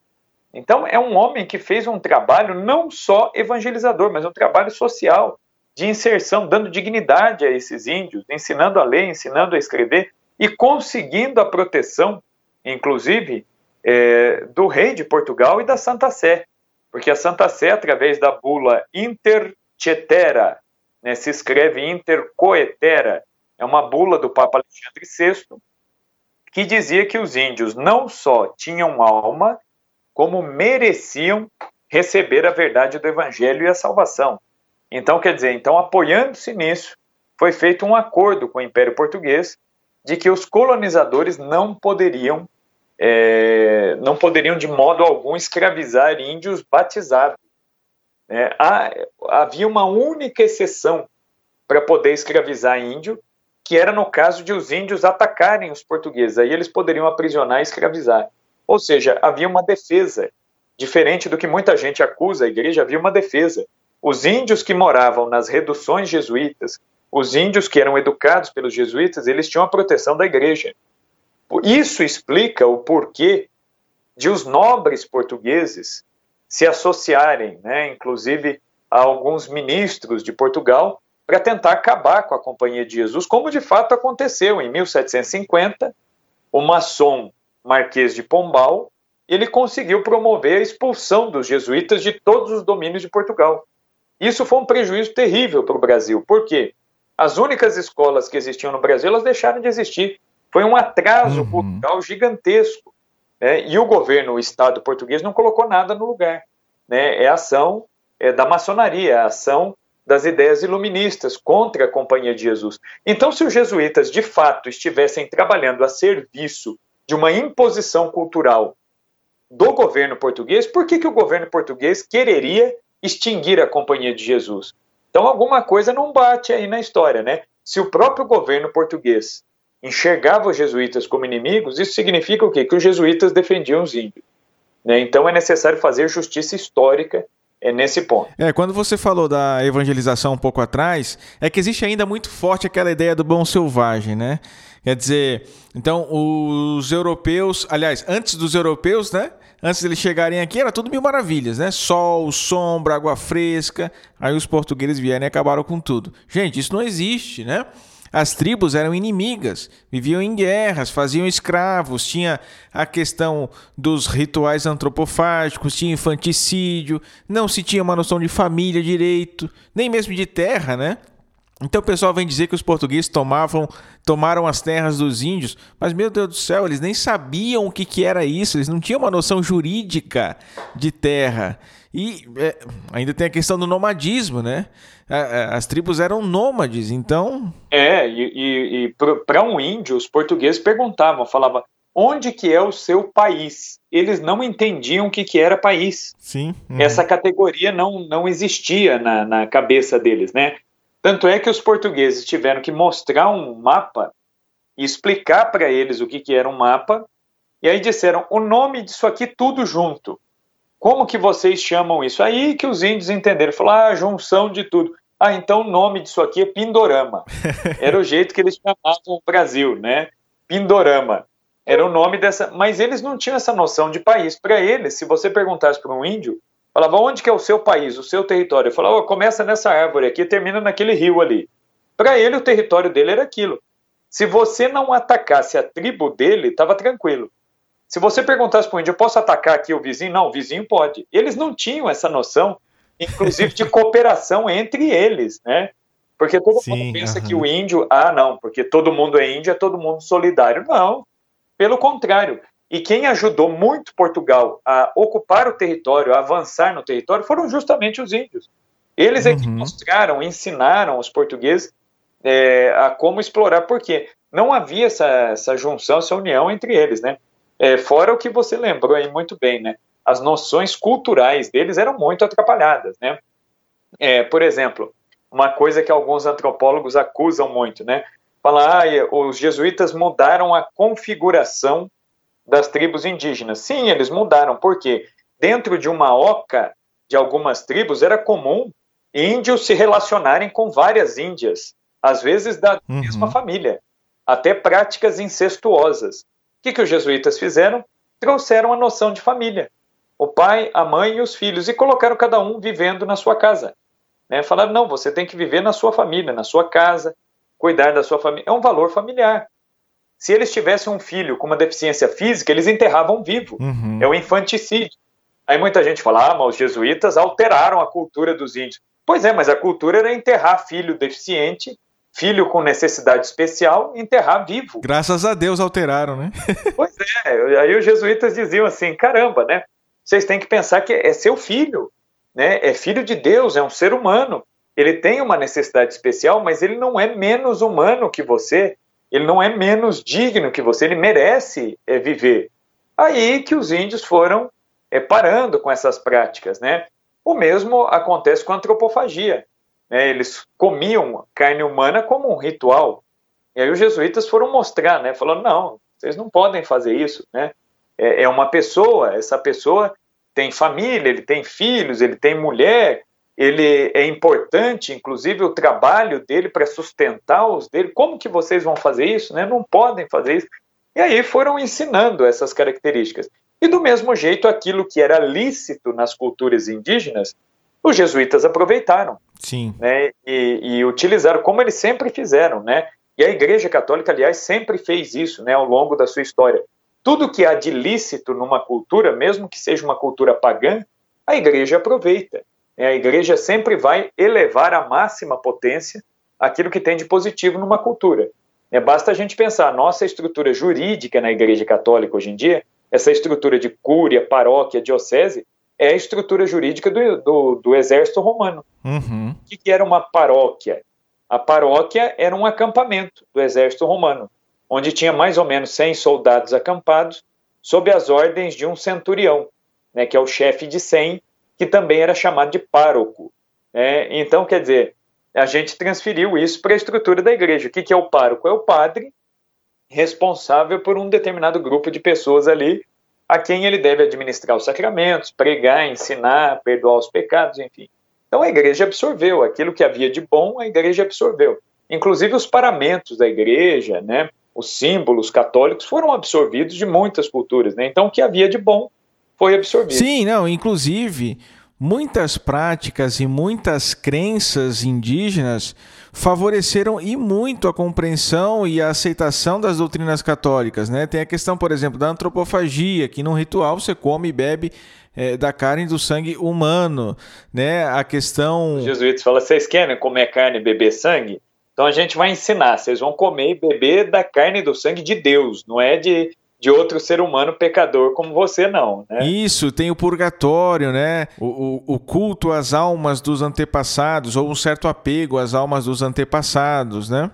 Speaker 2: Então, é um homem que fez um trabalho não só evangelizador, mas um trabalho social, de inserção, dando dignidade a esses índios, ensinando a ler, ensinando a escrever e conseguindo a proteção, inclusive, é, do rei de Portugal e da Santa Sé, porque a Santa Sé, através da bula Intercetera, né, se escreve Intercoetera, é uma bula do Papa Alexandre VI, que dizia que os índios não só tinham alma, como mereciam receber a verdade do Evangelho e a salvação. Então, quer dizer, então apoiando-se nisso, foi feito um acordo com o Império Português de que os colonizadores não poderiam é, não poderiam de modo algum escravizar índios batizados. É, há, havia uma única exceção para poder escravizar índio, que era no caso de os índios atacarem os portugueses. Aí eles poderiam aprisionar e escravizar. Ou seja, havia uma defesa. Diferente do que muita gente acusa a igreja, havia uma defesa. Os índios que moravam nas reduções jesuítas, os índios que eram educados pelos jesuítas, eles tinham a proteção da igreja. Isso explica o porquê de os nobres portugueses se associarem, né, inclusive a alguns ministros de Portugal, para tentar acabar com a Companhia de Jesus, como de fato aconteceu em 1750. O maçom Marquês de Pombal ele conseguiu promover a expulsão dos jesuítas de todos os domínios de Portugal. Isso foi um prejuízo terrível para o Brasil. Por quê? As únicas escolas que existiam no Brasil, elas deixaram de existir. Foi um atraso uhum. cultural gigantesco. Né? E o governo, o Estado português, não colocou nada no lugar. Né? É a ação é, da maçonaria, é a ação das ideias iluministas contra a Companhia de Jesus. Então, se os jesuítas de fato estivessem trabalhando a serviço de uma imposição cultural do governo português, por que, que o governo português quereria extinguir a Companhia de Jesus? Então, alguma coisa não bate aí na história, né? Se o próprio governo português enxergava os jesuítas como inimigos, isso significa o quê? Que os jesuítas defendiam os índios. Né? Então é necessário fazer justiça histórica é nesse ponto.
Speaker 1: É, quando você falou da evangelização um pouco atrás, é que existe ainda muito forte aquela ideia do bom selvagem, né? Quer dizer, então os europeus, aliás, antes dos europeus, né? Antes de eles chegarem aqui, era tudo mil maravilhas, né? Sol, sombra, água fresca. Aí os portugueses vieram e acabaram com tudo. Gente, isso não existe, né? As tribos eram inimigas, viviam em guerras, faziam escravos, tinha a questão dos rituais antropofágicos, tinha infanticídio, não se tinha uma noção de família direito, nem mesmo de terra, né? Então o pessoal vem dizer que os portugueses tomavam, tomaram as terras dos índios, mas meu Deus do céu, eles nem sabiam o que, que era isso, eles não tinham uma noção jurídica de terra. E é, ainda tem a questão do nomadismo, né? As tribos eram nômades, então.
Speaker 2: É, e, e, e para um índio, os portugueses perguntavam, falavam: onde que é o seu país. Eles não entendiam o que, que era país.
Speaker 1: Sim.
Speaker 2: Uhum. Essa categoria não, não existia na, na cabeça deles, né? Tanto é que os portugueses tiveram que mostrar um mapa e explicar para eles o que, que era um mapa. E aí disseram o nome disso aqui tudo junto. Como que vocês chamam isso? Aí que os índios entenderam. Falaram, ah, junção de tudo. Ah, então o nome disso aqui é Pindorama. Era o jeito que eles chamavam o Brasil, né? Pindorama. Era o nome dessa. Mas eles não tinham essa noção de país. Para eles, se você perguntasse para um índio, falava onde que é o seu país, o seu território. Eu falava, oh, começa nessa árvore aqui, termina naquele rio ali. Para ele, o território dele era aquilo. Se você não atacasse a tribo dele, estava tranquilo. Se você perguntasse para o índio, eu posso atacar aqui o vizinho? Não, o vizinho pode. Eles não tinham essa noção, inclusive de cooperação entre eles, né? Porque todo Sim, mundo pensa que o índio, ah, não, porque todo mundo é índio, é todo mundo solidário. Não, pelo contrário. E quem ajudou muito Portugal a ocupar o território, a avançar no território, foram justamente os índios. Eles é que uhum. mostraram, ensinaram os portugueses é, a como explorar, porque não havia essa, essa junção, essa união entre eles, né? É, fora o que você lembrou aí muito bem, né? As noções culturais deles eram muito atrapalhadas, né? É, por exemplo, uma coisa que alguns antropólogos acusam muito, né? Falar, ah, os jesuítas mudaram a configuração das tribos indígenas. Sim, eles mudaram, porque dentro de uma oca de algumas tribos era comum índios se relacionarem com várias índias, às vezes da uhum. mesma família, até práticas incestuosas. O que, que os jesuítas fizeram? Trouxeram a noção de família. O pai, a mãe e os filhos, e colocaram cada um vivendo na sua casa. Né? Falaram, não, você tem que viver na sua família, na sua casa, cuidar da sua família. É um valor familiar. Se eles tivessem um filho com uma deficiência física, eles enterravam vivo. Uhum. É o infanticídio. Aí muita gente fala, ah, mas os jesuítas alteraram a cultura dos índios. Pois é, mas a cultura era enterrar filho deficiente, filho com necessidade especial, enterrar vivo.
Speaker 1: Graças a Deus alteraram, né?
Speaker 2: pois é, aí os jesuítas diziam assim, caramba, né? Vocês têm que pensar que é seu filho né? É filho de Deus, é um ser humano. Ele tem uma necessidade especial, mas ele não é menos humano que você. Ele não é menos digno que você. Ele merece é, viver. Aí que os índios foram é, parando com essas práticas, né? O mesmo acontece com a antropofagia. Né? Eles comiam carne humana como um ritual. E aí os jesuítas foram mostrar, né? Falando, não, vocês não podem fazer isso, né? É, é uma pessoa, essa pessoa tem família, ele tem filhos, ele tem mulher, ele é importante, inclusive o trabalho dele para sustentar os dele. Como que vocês vão fazer isso? Né? Não podem fazer isso. E aí foram ensinando essas características. E do mesmo jeito, aquilo que era lícito nas culturas indígenas, os jesuítas aproveitaram.
Speaker 1: Sim.
Speaker 2: Né? E, e utilizaram, como eles sempre fizeram, né? E a Igreja Católica, aliás, sempre fez isso, né, ao longo da sua história tudo que há de lícito numa cultura, mesmo que seja uma cultura pagã, a igreja aproveita. É, a igreja sempre vai elevar à máxima potência aquilo que tem de positivo numa cultura. É, basta a gente pensar, a nossa estrutura jurídica na Igreja Católica hoje em dia, essa estrutura de cúria, paróquia, diocese, é a estrutura jurídica do, do, do exército romano.
Speaker 1: Uhum.
Speaker 2: O que, que era uma paróquia? A paróquia era um acampamento do exército romano onde tinha mais ou menos 100 soldados acampados, sob as ordens de um centurião, né, que é o chefe de 100, que também era chamado de pároco. Né? Então, quer dizer, a gente transferiu isso para a estrutura da igreja. O que, que é o pároco? É o padre responsável por um determinado grupo de pessoas ali, a quem ele deve administrar os sacramentos, pregar, ensinar, perdoar os pecados, enfim. Então a igreja absorveu aquilo que havia de bom, a igreja absorveu. Inclusive os paramentos da igreja, né? os símbolos católicos foram absorvidos de muitas culturas, né? Então o que havia de bom foi absorvido.
Speaker 1: Sim, não, inclusive muitas práticas e muitas crenças indígenas favoreceram e muito a compreensão e a aceitação das doutrinas católicas, né? Tem a questão, por exemplo, da antropofagia, que num ritual você come e bebe é, da carne do sangue humano, né? A questão...
Speaker 2: Os jesuítas falam, vocês querem comer carne e beber sangue? Então a gente vai ensinar, vocês vão comer e beber da carne e do sangue de Deus, não é de, de outro ser humano pecador como você, não. Né?
Speaker 1: Isso, tem o purgatório, né? O, o, o, culto às almas dos antepassados, ou um certo apego às almas dos antepassados, né?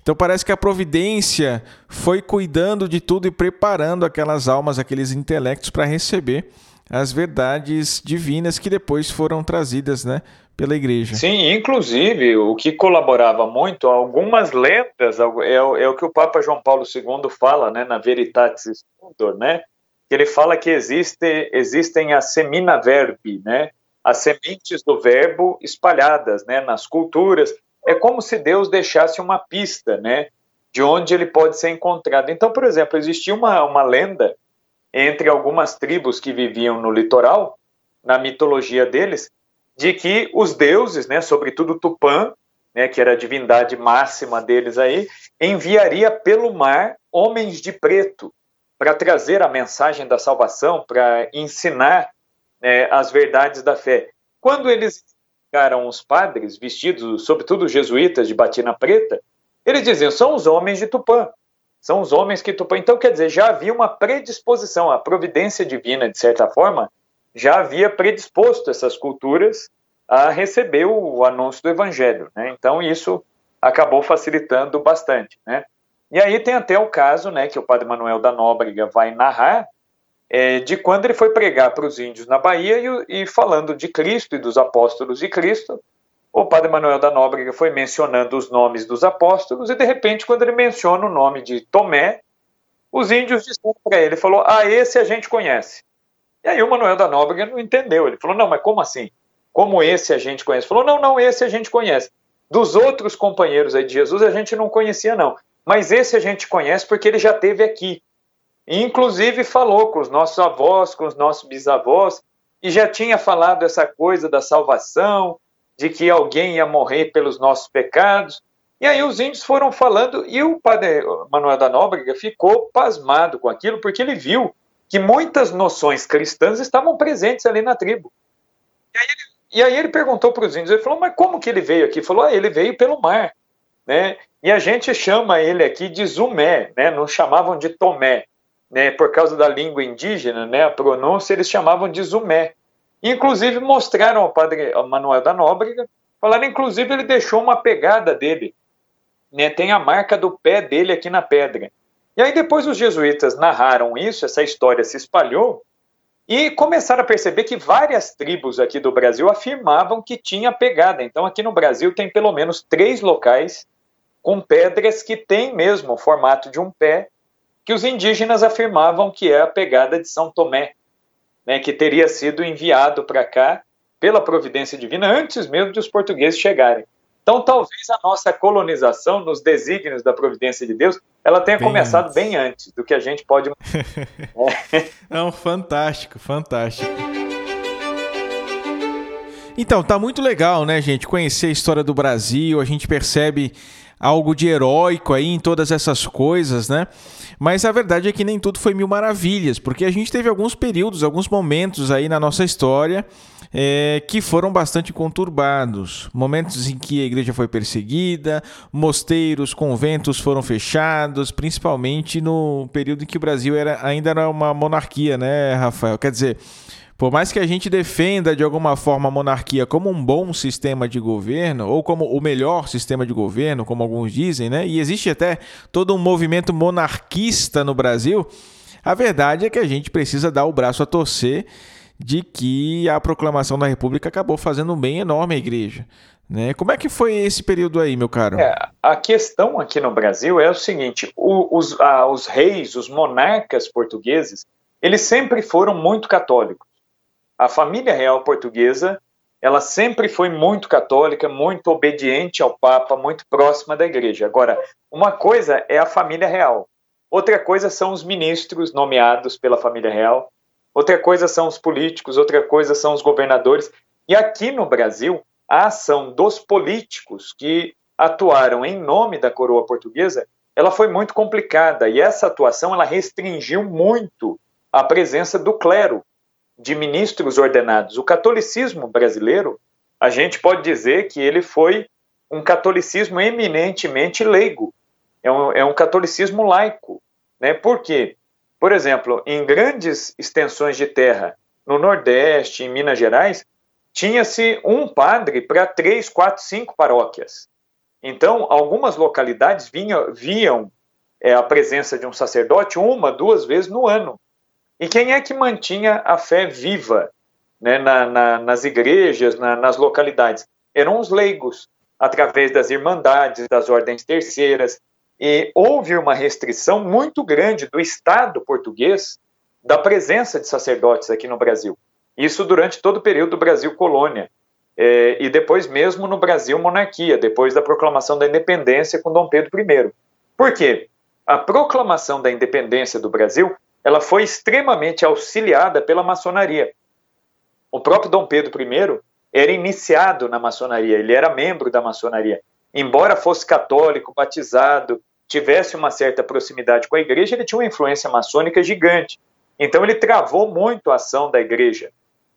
Speaker 1: Então parece que a providência foi cuidando de tudo e preparando aquelas almas, aqueles intelectos para receber as verdades divinas que depois foram trazidas, né, pela igreja.
Speaker 2: Sim, inclusive o que colaborava muito, algumas lendas, é, é o que o Papa João Paulo II fala, né, na Veritatis Splendor, né, que ele fala que existe, existem as semina verbi, né, as sementes do verbo espalhadas, né, nas culturas. É como se Deus deixasse uma pista, né, de onde ele pode ser encontrado. Então, por exemplo, existia uma, uma lenda entre algumas tribos que viviam no litoral, na mitologia deles, de que os deuses, né, sobretudo Tupã, né, que era a divindade máxima deles aí, enviaria pelo mar homens de preto para trazer a mensagem da salvação, para ensinar né, as verdades da fé. Quando eles ficaram os padres vestidos, sobretudo os jesuítas de batina preta, eles diziam: são os homens de Tupã. São os homens que Tupã. Então, quer dizer, já havia uma predisposição, a providência divina, de certa forma, já havia predisposto essas culturas a receber o anúncio do evangelho. Né? Então, isso acabou facilitando bastante. Né? E aí tem até o caso né, que o padre Manuel da Nóbrega vai narrar é, de quando ele foi pregar para os índios na Bahia e, e, falando de Cristo e dos apóstolos de Cristo, o padre Manuel da Nóbrega foi mencionando os nomes dos apóstolos e de repente quando ele menciona o nome de Tomé, os índios disseram para ele, falou, ah, esse a gente conhece. E aí o Manuel da Nóbrega não entendeu, ele falou, não, mas como assim? Como esse a gente conhece? Falou, não, não, esse a gente conhece. Dos outros companheiros aí de Jesus a gente não conhecia não, mas esse a gente conhece porque ele já teve aqui. E, inclusive falou com os nossos avós, com os nossos bisavós, e já tinha falado essa coisa da salvação, de que alguém ia morrer pelos nossos pecados. E aí os índios foram falando e o padre Manuel da Nóbrega ficou pasmado com aquilo, porque ele viu que muitas noções cristãs estavam presentes ali na tribo. E aí ele, e aí ele perguntou para os índios, ele falou, mas como que ele veio aqui? Ele falou, ah, ele veio pelo mar. Né? E a gente chama ele aqui de Zumé, né? não chamavam de Tomé. Né? Por causa da língua indígena, né? a pronúncia, eles chamavam de Zumé. Inclusive mostraram ao padre Manuel da Nóbrega, falaram, inclusive ele deixou uma pegada dele, né? tem a marca do pé dele aqui na pedra. E aí depois os jesuítas narraram isso, essa história se espalhou, e começaram a perceber que várias tribos aqui do Brasil afirmavam que tinha pegada. Então aqui no Brasil tem pelo menos três locais com pedras que têm mesmo o formato de um pé, que os indígenas afirmavam que é a pegada de São Tomé né, que teria sido enviado para cá pela providência divina antes mesmo de os portugueses chegarem. Então, talvez a nossa colonização nos desígnios da providência de Deus, ela tenha bem começado antes. bem antes do que a gente pode.
Speaker 1: é. Não, fantástico, fantástico. Então, tá muito legal, né, gente, conhecer a história do Brasil, a gente percebe algo de heróico aí em todas essas coisas, né? Mas a verdade é que nem tudo foi mil maravilhas, porque a gente teve alguns períodos, alguns momentos aí na nossa história é, que foram bastante conturbados. Momentos em que a igreja foi perseguida, mosteiros, conventos foram fechados, principalmente no período em que o Brasil era, ainda era uma monarquia, né, Rafael? Quer dizer, por mais que a gente defenda de alguma forma a monarquia como um bom sistema de governo, ou como o melhor sistema de governo, como alguns dizem, né? E existe até todo um movimento monarquista no Brasil, a verdade é que a gente precisa dar o braço a torcer de que a proclamação da República acabou fazendo um bem enorme à igreja. Né? Como é que foi esse período aí, meu caro?
Speaker 2: É, a questão aqui no Brasil é o seguinte: o, os, ah, os reis, os monarcas portugueses, eles sempre foram muito católicos a família real portuguesa ela sempre foi muito católica, muito obediente ao Papa, muito próxima da Igreja. Agora, uma coisa é a família real, outra coisa são os ministros nomeados pela família real, outra coisa são os políticos, outra coisa são os governadores. E aqui no Brasil, a ação dos políticos que atuaram em nome da coroa portuguesa, ela foi muito complicada e essa atuação ela restringiu muito a presença do clero de ministros ordenados. O catolicismo brasileiro, a gente pode dizer que ele foi um catolicismo eminentemente leigo, é um, é um catolicismo laico. Né? Por quê? Por exemplo, em grandes extensões de terra, no Nordeste, em Minas Gerais, tinha-se um padre para três, quatro, cinco paróquias. Então, algumas localidades vinham, viam é, a presença de um sacerdote uma, duas vezes no ano. E quem é que mantinha a fé viva né, na, na, nas igrejas, na, nas localidades? Eram os leigos, através das irmandades, das ordens terceiras. E houve uma restrição muito grande do Estado português da presença de sacerdotes aqui no Brasil. Isso durante todo o período do Brasil colônia. É, e depois mesmo no Brasil monarquia, depois da proclamação da independência com Dom Pedro I. Por quê? A proclamação da independência do Brasil ela foi extremamente auxiliada pela maçonaria. O próprio Dom Pedro I era iniciado na maçonaria, ele era membro da maçonaria. Embora fosse católico, batizado, tivesse uma certa proximidade com a igreja, ele tinha uma influência maçônica gigante. Então ele travou muito a ação da igreja.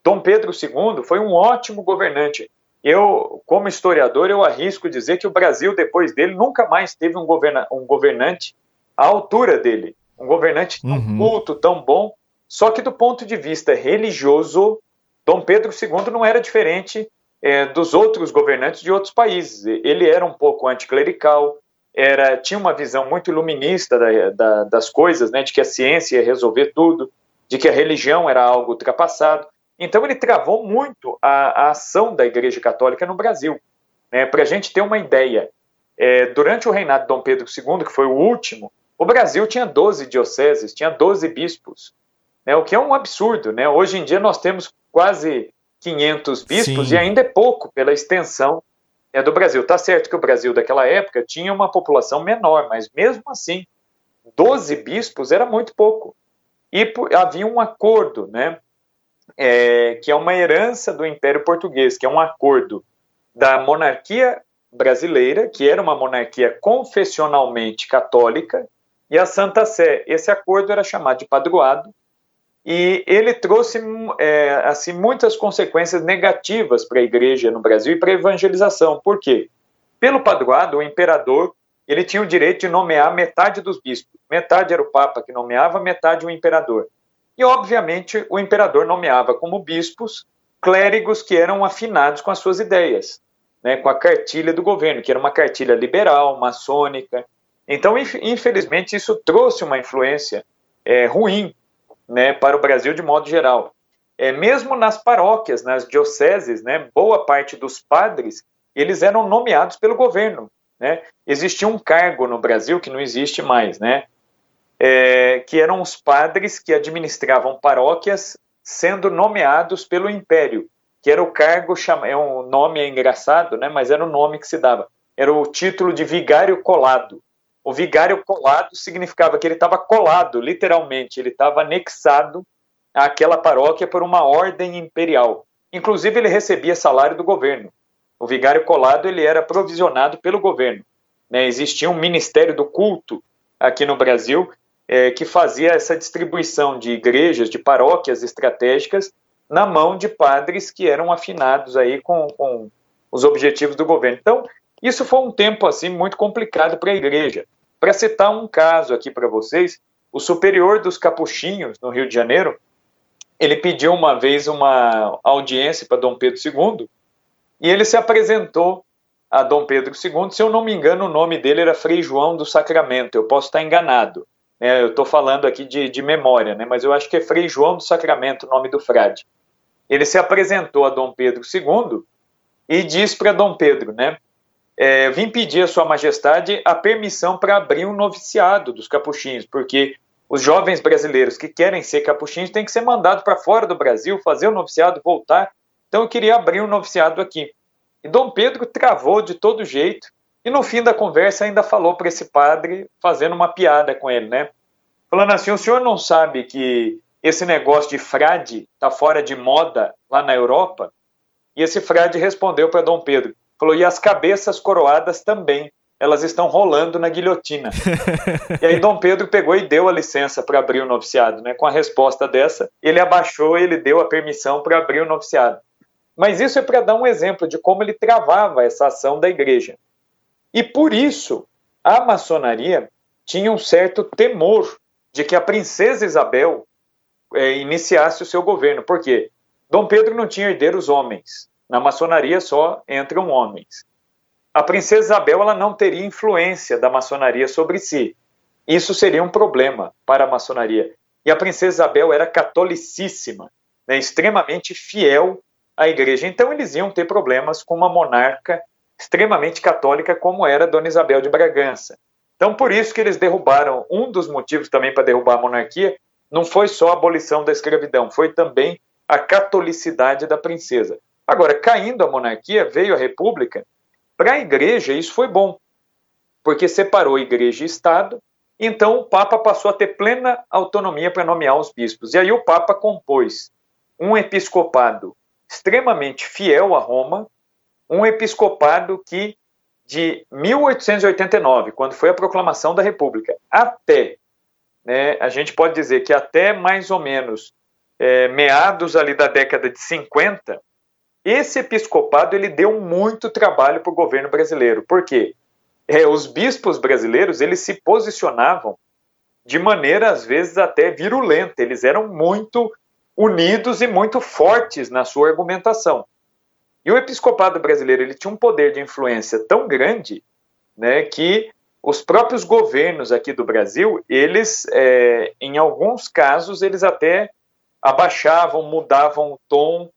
Speaker 2: Dom Pedro II foi um ótimo governante. Eu, como historiador, eu arrisco dizer que o Brasil, depois dele, nunca mais teve um, governa um governante à altura dele um governante tão uhum. culto, tão bom. Só que do ponto de vista religioso, Dom Pedro II não era diferente é, dos outros governantes de outros países. Ele era um pouco anticlerical, era, tinha uma visão muito iluminista da, da, das coisas, né, de que a ciência ia resolver tudo, de que a religião era algo ultrapassado. Então ele travou muito a, a ação da Igreja Católica no Brasil. Né, Para a gente ter uma ideia, é, durante o reinado de Dom Pedro II, que foi o último, o Brasil tinha 12 dioceses, tinha 12 bispos, né, o que é um absurdo. Né? Hoje em dia nós temos quase 500 bispos Sim. e ainda é pouco pela extensão é, do Brasil. Tá certo que o Brasil daquela época tinha uma população menor, mas mesmo assim, 12 bispos era muito pouco. E havia um acordo, né, é, que é uma herança do Império Português, que é um acordo da monarquia brasileira, que era uma monarquia confessionalmente católica, e a Santa Sé. Esse acordo era chamado de padroado e ele trouxe é, assim muitas consequências negativas para a igreja no Brasil e para a evangelização. Por quê? Pelo padroado, o imperador ele tinha o direito de nomear metade dos bispos. Metade era o papa que nomeava, metade o imperador. E, obviamente, o imperador nomeava como bispos clérigos que eram afinados com as suas ideias, né, com a cartilha do governo, que era uma cartilha liberal, maçônica, então, infelizmente, isso trouxe uma influência é, ruim né, para o Brasil de modo geral. É, mesmo nas paróquias, nas dioceses, né, boa parte dos padres eles eram nomeados pelo governo. Né? Existia um cargo no Brasil que não existe mais, né? É, que eram os padres que administravam paróquias sendo nomeados pelo império, que era o cargo, é um nome engraçado, né? mas era o nome que se dava. Era o título de vigário colado. O vigário colado significava que ele estava colado, literalmente, ele estava anexado àquela paróquia por uma ordem imperial. Inclusive, ele recebia salário do governo. O vigário colado ele era provisionado pelo governo. Né? Existia um ministério do culto aqui no Brasil é, que fazia essa distribuição de igrejas, de paróquias estratégicas na mão de padres que eram afinados aí com, com os objetivos do governo. Então, isso foi um tempo assim muito complicado para a igreja. Para citar um caso aqui para vocês, o superior dos capuchinhos no Rio de Janeiro, ele pediu uma vez uma audiência para Dom Pedro II e ele se apresentou a Dom Pedro II. Se eu não me engano, o nome dele era Frei João do Sacramento. Eu posso estar enganado. Né? Eu estou falando aqui de, de memória, né? mas eu acho que é Frei João do Sacramento, o nome do frade. Ele se apresentou a Dom Pedro II e disse para Dom Pedro, né? É, vim pedir a Sua Majestade a permissão para abrir um noviciado dos capuchinhos, porque os jovens brasileiros que querem ser capuchinhos têm que ser mandados para fora do Brasil, fazer o noviciado, voltar. Então eu queria abrir um noviciado aqui. E Dom Pedro travou de todo jeito e no fim da conversa ainda falou para esse padre, fazendo uma piada com ele, né? Falando assim: o senhor não sabe que esse negócio de frade está fora de moda lá na Europa? E esse frade respondeu para Dom Pedro: Falou, e as cabeças coroadas também, elas estão rolando na guilhotina. e aí Dom Pedro pegou e deu a licença para abrir o noviciado, né? Com a resposta dessa, ele abaixou, ele deu a permissão para abrir o noviciado. Mas isso é para dar um exemplo de como ele travava essa ação da igreja. E por isso, a maçonaria tinha um certo temor de que a princesa Isabel é, iniciasse o seu governo. Por quê? Dom Pedro não tinha herdeiros homens. Na maçonaria só entram homens. a princesa Isabel ela não teria influência da maçonaria sobre si. Isso seria um problema para a maçonaria. E a princesa Isabel era catolicíssima, né, extremamente fiel à igreja. Então eles iam ter problemas com uma monarca extremamente católica como era Dona Isabel de Bragança. Então por isso que eles derrubaram, um dos motivos também para derrubar a monarquia não foi só a abolição da escravidão, foi também a catolicidade da princesa. Agora, caindo a monarquia, veio a república, para a igreja isso foi bom, porque separou igreja e Estado, então o Papa passou a ter plena autonomia para nomear os bispos. E aí o Papa compôs um episcopado extremamente fiel a Roma, um episcopado que de 1889, quando foi a proclamação da República, até, né, a gente pode dizer que até mais ou menos é, meados ali da década de 50, esse episcopado ele deu muito trabalho para o governo brasileiro. Por quê? É, os bispos brasileiros eles se posicionavam de maneira às vezes até virulenta. Eles eram muito unidos e muito fortes na sua argumentação. E o episcopado brasileiro ele tinha um poder de influência tão grande, né, que os próprios governos aqui do Brasil, eles, é, em alguns casos, eles até abaixavam, mudavam o tom,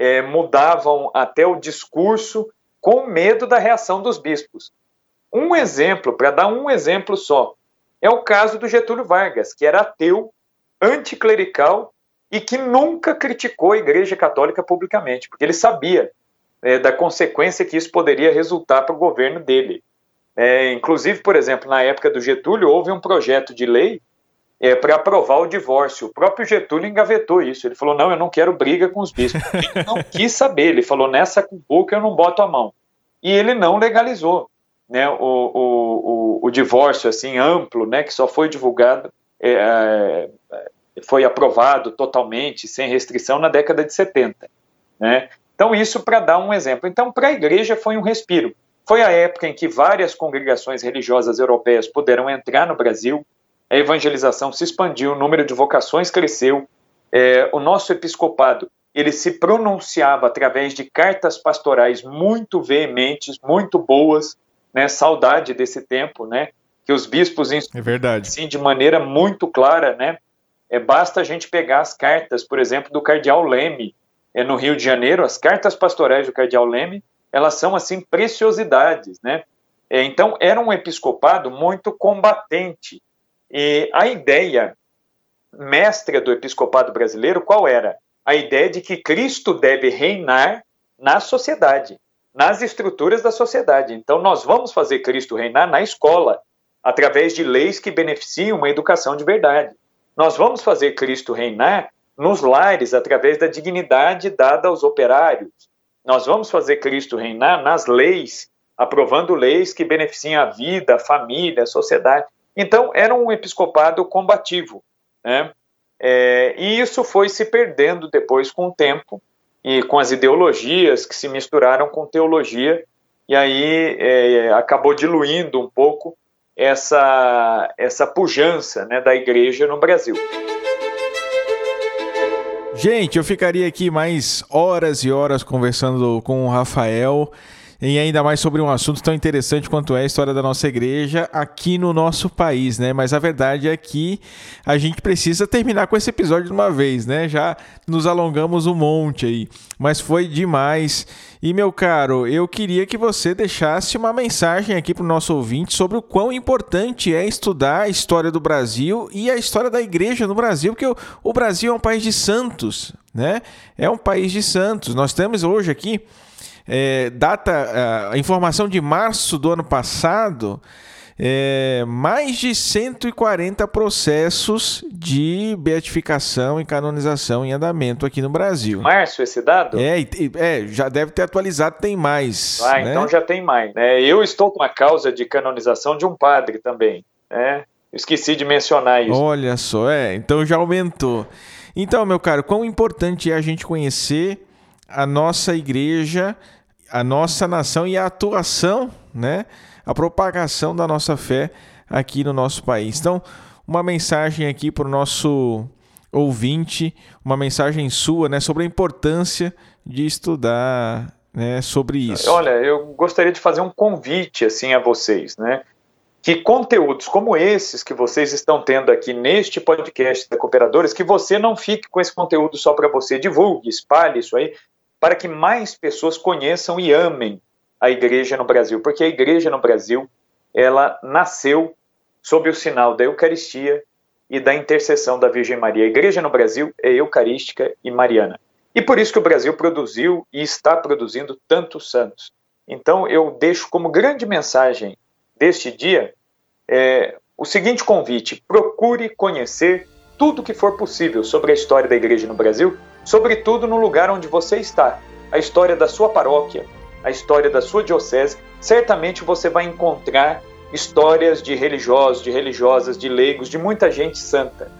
Speaker 2: é, mudavam até o discurso com medo da reação dos bispos. Um exemplo, para dar um exemplo só, é o caso do Getúlio Vargas, que era ateu, anticlerical e que nunca criticou a Igreja Católica publicamente, porque ele sabia é, da consequência que isso poderia resultar para o governo dele. É, inclusive, por exemplo, na época do Getúlio, houve um projeto de lei é, para aprovar o divórcio. O próprio Getúlio engavetou isso. Ele falou: não, eu não quero briga com os bispos. Ele não quis saber. Ele falou: nessa boca eu não boto a mão. E ele não legalizou né, o, o, o, o divórcio assim amplo, né, que só foi divulgado, é, é foi aprovado totalmente, sem restrição, na década de 70. Né? Então, isso para dar um exemplo. Então, para a igreja foi um respiro. Foi a época em que várias congregações religiosas europeias puderam entrar no Brasil, a evangelização se expandiu, o número de vocações cresceu, é, o nosso episcopado ele se pronunciava através de cartas pastorais muito veementes, muito boas, né? Saudade desse tempo, né? Que os bispos
Speaker 1: é verdade.
Speaker 2: Sim, de maneira muito clara, né? É, basta a gente pegar as cartas, por exemplo, do cardeal Leme, é, no Rio de Janeiro, as cartas pastorais do cardeal Leme, elas são assim preciosidades, né? É, então era um episcopado muito combatente, e a ideia mestra do episcopado brasileiro qual era? A ideia de que Cristo deve reinar na sociedade, nas estruturas da sociedade. Então nós vamos fazer Cristo reinar na escola, através de leis que beneficiam uma educação de verdade. Nós vamos fazer Cristo reinar nos lares, através da dignidade dada aos operários. Nós vamos fazer Cristo reinar nas leis, aprovando leis que beneficiam a vida, a família, a sociedade. Então, era um episcopado combativo. Né? É, e isso foi se perdendo depois com o tempo e com as ideologias que se misturaram com teologia, e aí é, acabou diluindo um pouco essa, essa pujança né, da igreja no Brasil.
Speaker 1: Gente, eu ficaria aqui mais horas e horas conversando com o Rafael e ainda mais sobre um assunto tão interessante quanto é a história da nossa igreja aqui no nosso país, né? Mas a verdade é que a gente precisa terminar com esse episódio de uma vez, né? Já nos alongamos um monte aí, mas foi demais. E meu caro, eu queria que você deixasse uma mensagem aqui para o nosso ouvinte sobre o quão importante é estudar a história do Brasil e a história da igreja no Brasil, porque o, Brasil é um país de santos, né? É um país de santos. Nós temos hoje aqui é, data, a informação de março do ano passado, é, mais de 140 processos de beatificação e canonização em andamento aqui no Brasil.
Speaker 2: Março esse dado?
Speaker 1: É, é já deve ter atualizado, tem mais.
Speaker 2: Ah, né? então já tem mais. É, eu estou com a causa de canonização de um padre também. Né? Esqueci de mencionar isso.
Speaker 1: Olha só, é, então já aumentou. Então, meu caro, quão importante é a gente conhecer a nossa igreja, a nossa nação e a atuação, né? A propagação da nossa fé aqui no nosso país. Então, uma mensagem aqui para o nosso ouvinte, uma mensagem sua, né, sobre a importância de estudar né, sobre isso.
Speaker 2: Olha, eu gostaria de fazer um convite assim a vocês, né? Que conteúdos como esses que vocês estão tendo aqui neste podcast da Cooperadores, que você não fique com esse conteúdo só para você, divulgue, espalhe isso aí, para que mais pessoas conheçam e amem a igreja no Brasil, porque a igreja no Brasil, ela nasceu sob o sinal da Eucaristia e da intercessão da Virgem Maria. A igreja no Brasil é eucarística e mariana. E por isso que o Brasil produziu e está produzindo tantos santos. Então eu deixo como grande mensagem deste dia é, o seguinte convite: procure conhecer tudo que for possível sobre a história da igreja no Brasil, sobretudo no lugar onde você está, a história da sua paróquia, a história da sua diocese. Certamente você vai encontrar histórias de religiosos, de religiosas, de leigos, de muita gente santa.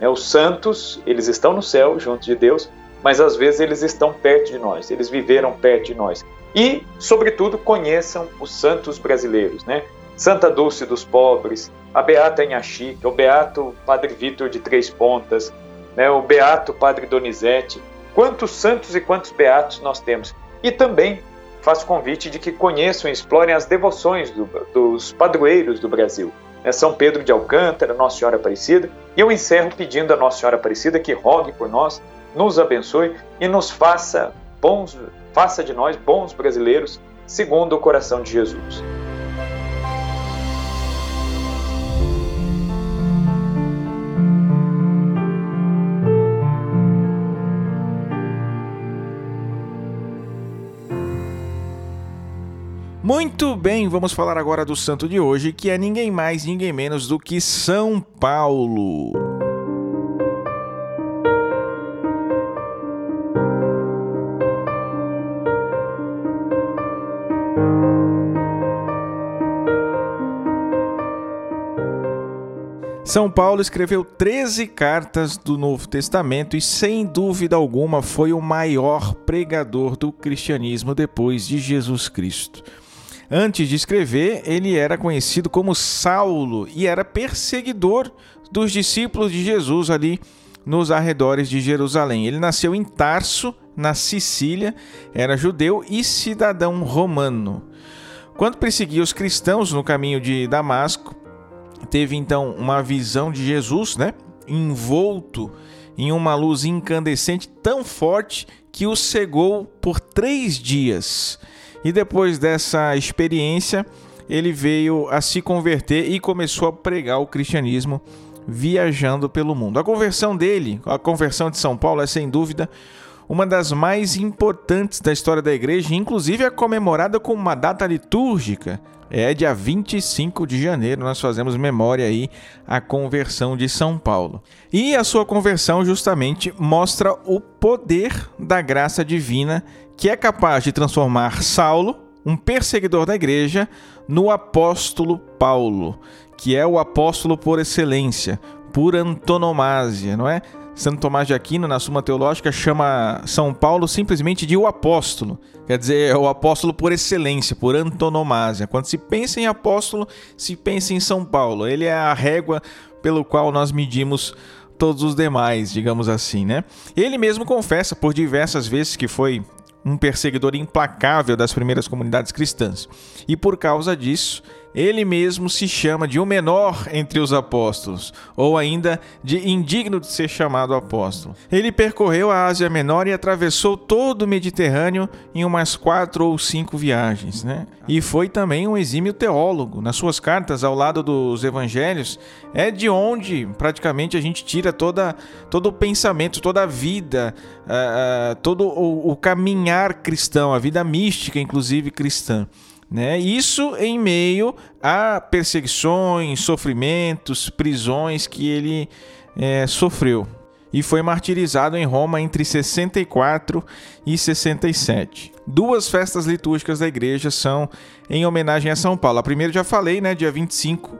Speaker 2: É, os santos, eles estão no céu junto de Deus, mas às vezes eles estão perto de nós, eles viveram perto de nós. E, sobretudo, conheçam os santos brasileiros, né? Santa Dulce dos Pobres, a Beata Inhaxica, o Beato Padre Vitor de Três Pontas, né? o Beato Padre Donizete. Quantos santos e quantos beatos nós temos. E também faço convite de que conheçam e explorem as devoções do, dos padroeiros do Brasil. Né? São Pedro de Alcântara, Nossa Senhora Aparecida. E eu encerro pedindo a Nossa Senhora Aparecida que rogue por nós nos abençoe e nos faça bons, faça de nós bons brasileiros, segundo o coração de Jesus.
Speaker 1: Muito bem, vamos falar agora do santo de hoje, que é ninguém mais, ninguém menos do que São Paulo. São Paulo escreveu 13 cartas do Novo Testamento e, sem dúvida alguma, foi o maior pregador do cristianismo depois de Jesus Cristo. Antes de escrever, ele era conhecido como Saulo e era perseguidor dos discípulos de Jesus ali nos arredores de Jerusalém. Ele nasceu em Tarso, na Sicília, era judeu e cidadão romano. Quando perseguia os cristãos no caminho de Damasco, teve então uma visão de Jesus, né? Envolto em uma luz incandescente tão forte que o cegou por três dias. E depois dessa experiência, ele veio a se converter e começou a pregar o cristianismo viajando pelo mundo. A conversão dele, a conversão de São Paulo, é sem dúvida uma das mais importantes da história da igreja, inclusive é comemorada com uma data litúrgica é dia 25 de janeiro, nós fazemos memória aí a conversão de São Paulo. E a sua conversão justamente mostra o poder da graça divina que é capaz de transformar Saulo, um perseguidor da igreja, no apóstolo Paulo, que é o apóstolo por excelência, por antonomasia, não é? Santo Tomás de Aquino, na Suma Teológica, chama São Paulo simplesmente de o apóstolo. Quer dizer, é o apóstolo por excelência, por antonomasia. Quando se pensa em apóstolo, se pensa em São Paulo. Ele é a régua pelo qual nós medimos todos os demais, digamos assim, né? Ele mesmo confessa por diversas vezes que foi um perseguidor implacável das primeiras comunidades cristãs. E por causa disso, ele mesmo se chama de o menor entre os apóstolos, ou ainda de indigno de ser chamado apóstolo. Ele percorreu a Ásia Menor e atravessou todo o Mediterrâneo em umas quatro ou cinco viagens, né? E foi também um exímio teólogo. Nas suas cartas, ao lado dos evangelhos, é de onde praticamente a gente tira toda, todo o pensamento, toda a vida, uh, todo o, o caminhar cristão, a vida mística, inclusive cristã. Né? Isso em meio a perseguições, sofrimentos, prisões que ele é, sofreu. E foi martirizado em Roma entre 64 e 67. Duas festas litúrgicas da igreja são em homenagem a São Paulo. A primeira já falei, né, dia 25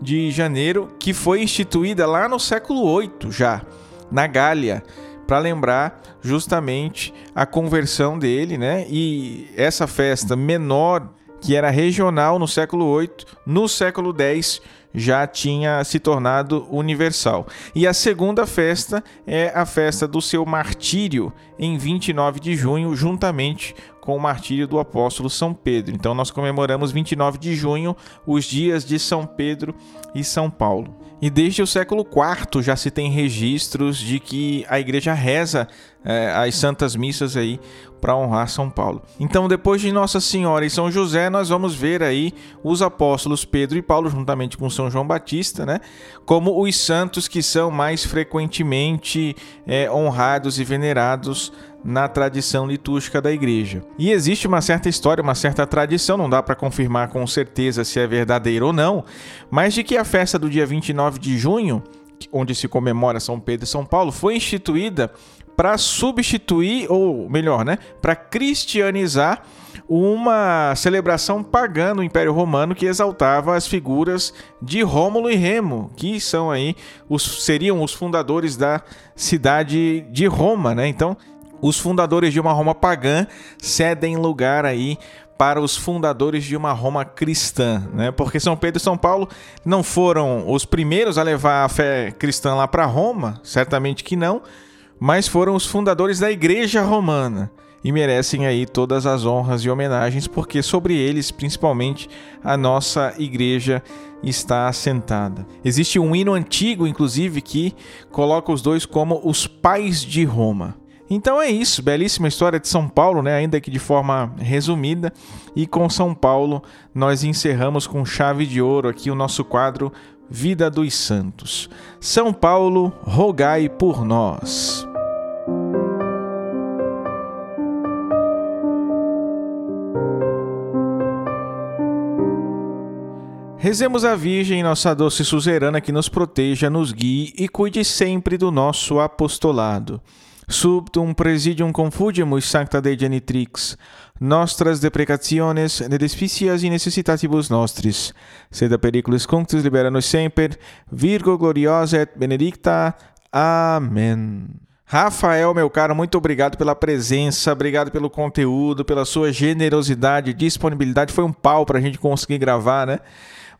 Speaker 1: de janeiro, que foi instituída lá no século 8 já, na Gália, para lembrar justamente a conversão dele, né? E essa festa menor que era regional no século VIII, no século X já tinha se tornado universal. E a segunda festa é a festa do seu martírio, em 29 de junho, juntamente com o martírio do apóstolo São Pedro. Então nós comemoramos 29 de junho os dias de São Pedro e São Paulo. E desde o século IV já se tem registros de que a igreja reza é, as santas missas aí para honrar São Paulo. Então, depois de Nossa Senhora e São José, nós vamos ver aí os apóstolos Pedro e Paulo, juntamente com São João Batista, né, como os santos que são mais frequentemente é, honrados e venerados na tradição litúrgica da igreja. E existe uma certa história, uma certa tradição, não dá para confirmar com certeza se é verdadeiro ou não, mas de que a festa do dia 29 de junho, onde se comemora São Pedro e São Paulo, foi instituída para substituir, ou melhor, né, para cristianizar uma celebração pagã no Império Romano que exaltava as figuras de Rômulo e Remo, que são aí os seriam os fundadores da cidade de Roma, né? Então, os fundadores de uma Roma pagã cedem lugar aí para os fundadores de uma Roma cristã, né? Porque São Pedro e São Paulo não foram os primeiros a levar a fé cristã lá para Roma, certamente que não, mas foram os fundadores da Igreja Romana e merecem aí todas as honras e homenagens, porque sobre eles, principalmente, a nossa igreja está assentada. Existe um hino antigo, inclusive, que coloca os dois como os pais de Roma. Então é isso, belíssima história de São Paulo, né? ainda que de forma resumida. E com São Paulo nós encerramos com chave de ouro aqui o nosso quadro Vida dos Santos. São Paulo, rogai por nós. Rezemos a Virgem, nossa doce suzerana, que nos proteja, nos guie e cuide sempre do nosso apostolado. Subtum presidium confugimus sancta Dei genitrix, nostras deprecationes de despicias e necessitatibus nostris, sed periculis cunctus libera nos semper, Virgo gloriosa et benedicta. Amém. Rafael, meu caro, muito obrigado pela presença, obrigado pelo conteúdo, pela sua generosidade, disponibilidade. Foi um pau para a gente conseguir gravar, né?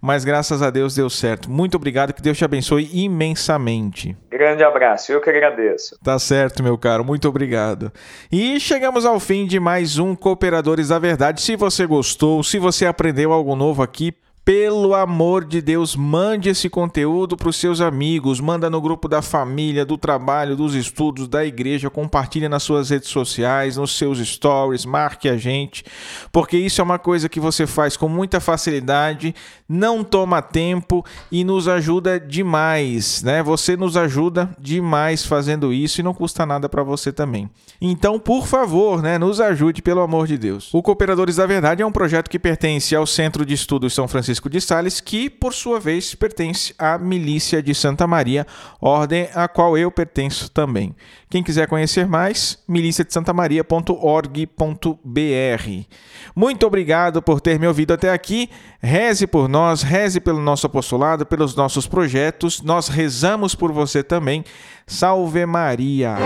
Speaker 1: Mas graças a Deus deu certo. Muito obrigado, que Deus te abençoe imensamente.
Speaker 2: Grande abraço, eu que agradeço.
Speaker 1: Tá certo, meu caro, muito obrigado. E chegamos ao fim de mais um Cooperadores da Verdade. Se você gostou, se você aprendeu algo novo aqui, pelo amor de Deus, mande esse conteúdo para os seus amigos, manda no grupo da família, do trabalho, dos estudos, da igreja, compartilhe nas suas redes sociais, nos seus stories, marque a gente, porque isso é uma coisa que você faz com muita facilidade, não toma tempo e nos ajuda demais, né? Você nos ajuda demais fazendo isso e não custa nada para você também. Então, por favor, né, nos ajude pelo amor de Deus. O Cooperadores da Verdade é um projeto que pertence ao Centro de Estudos São Francisco Francisco de Sales, que por sua vez pertence à Milícia de Santa Maria, ordem a qual eu pertenço também. Quem quiser conhecer mais, miliciadesantamaria.org.br. Muito obrigado por ter me ouvido até aqui. Reze por nós, reze pelo nosso apostolado, pelos nossos projetos. Nós rezamos por você também. Salve Maria!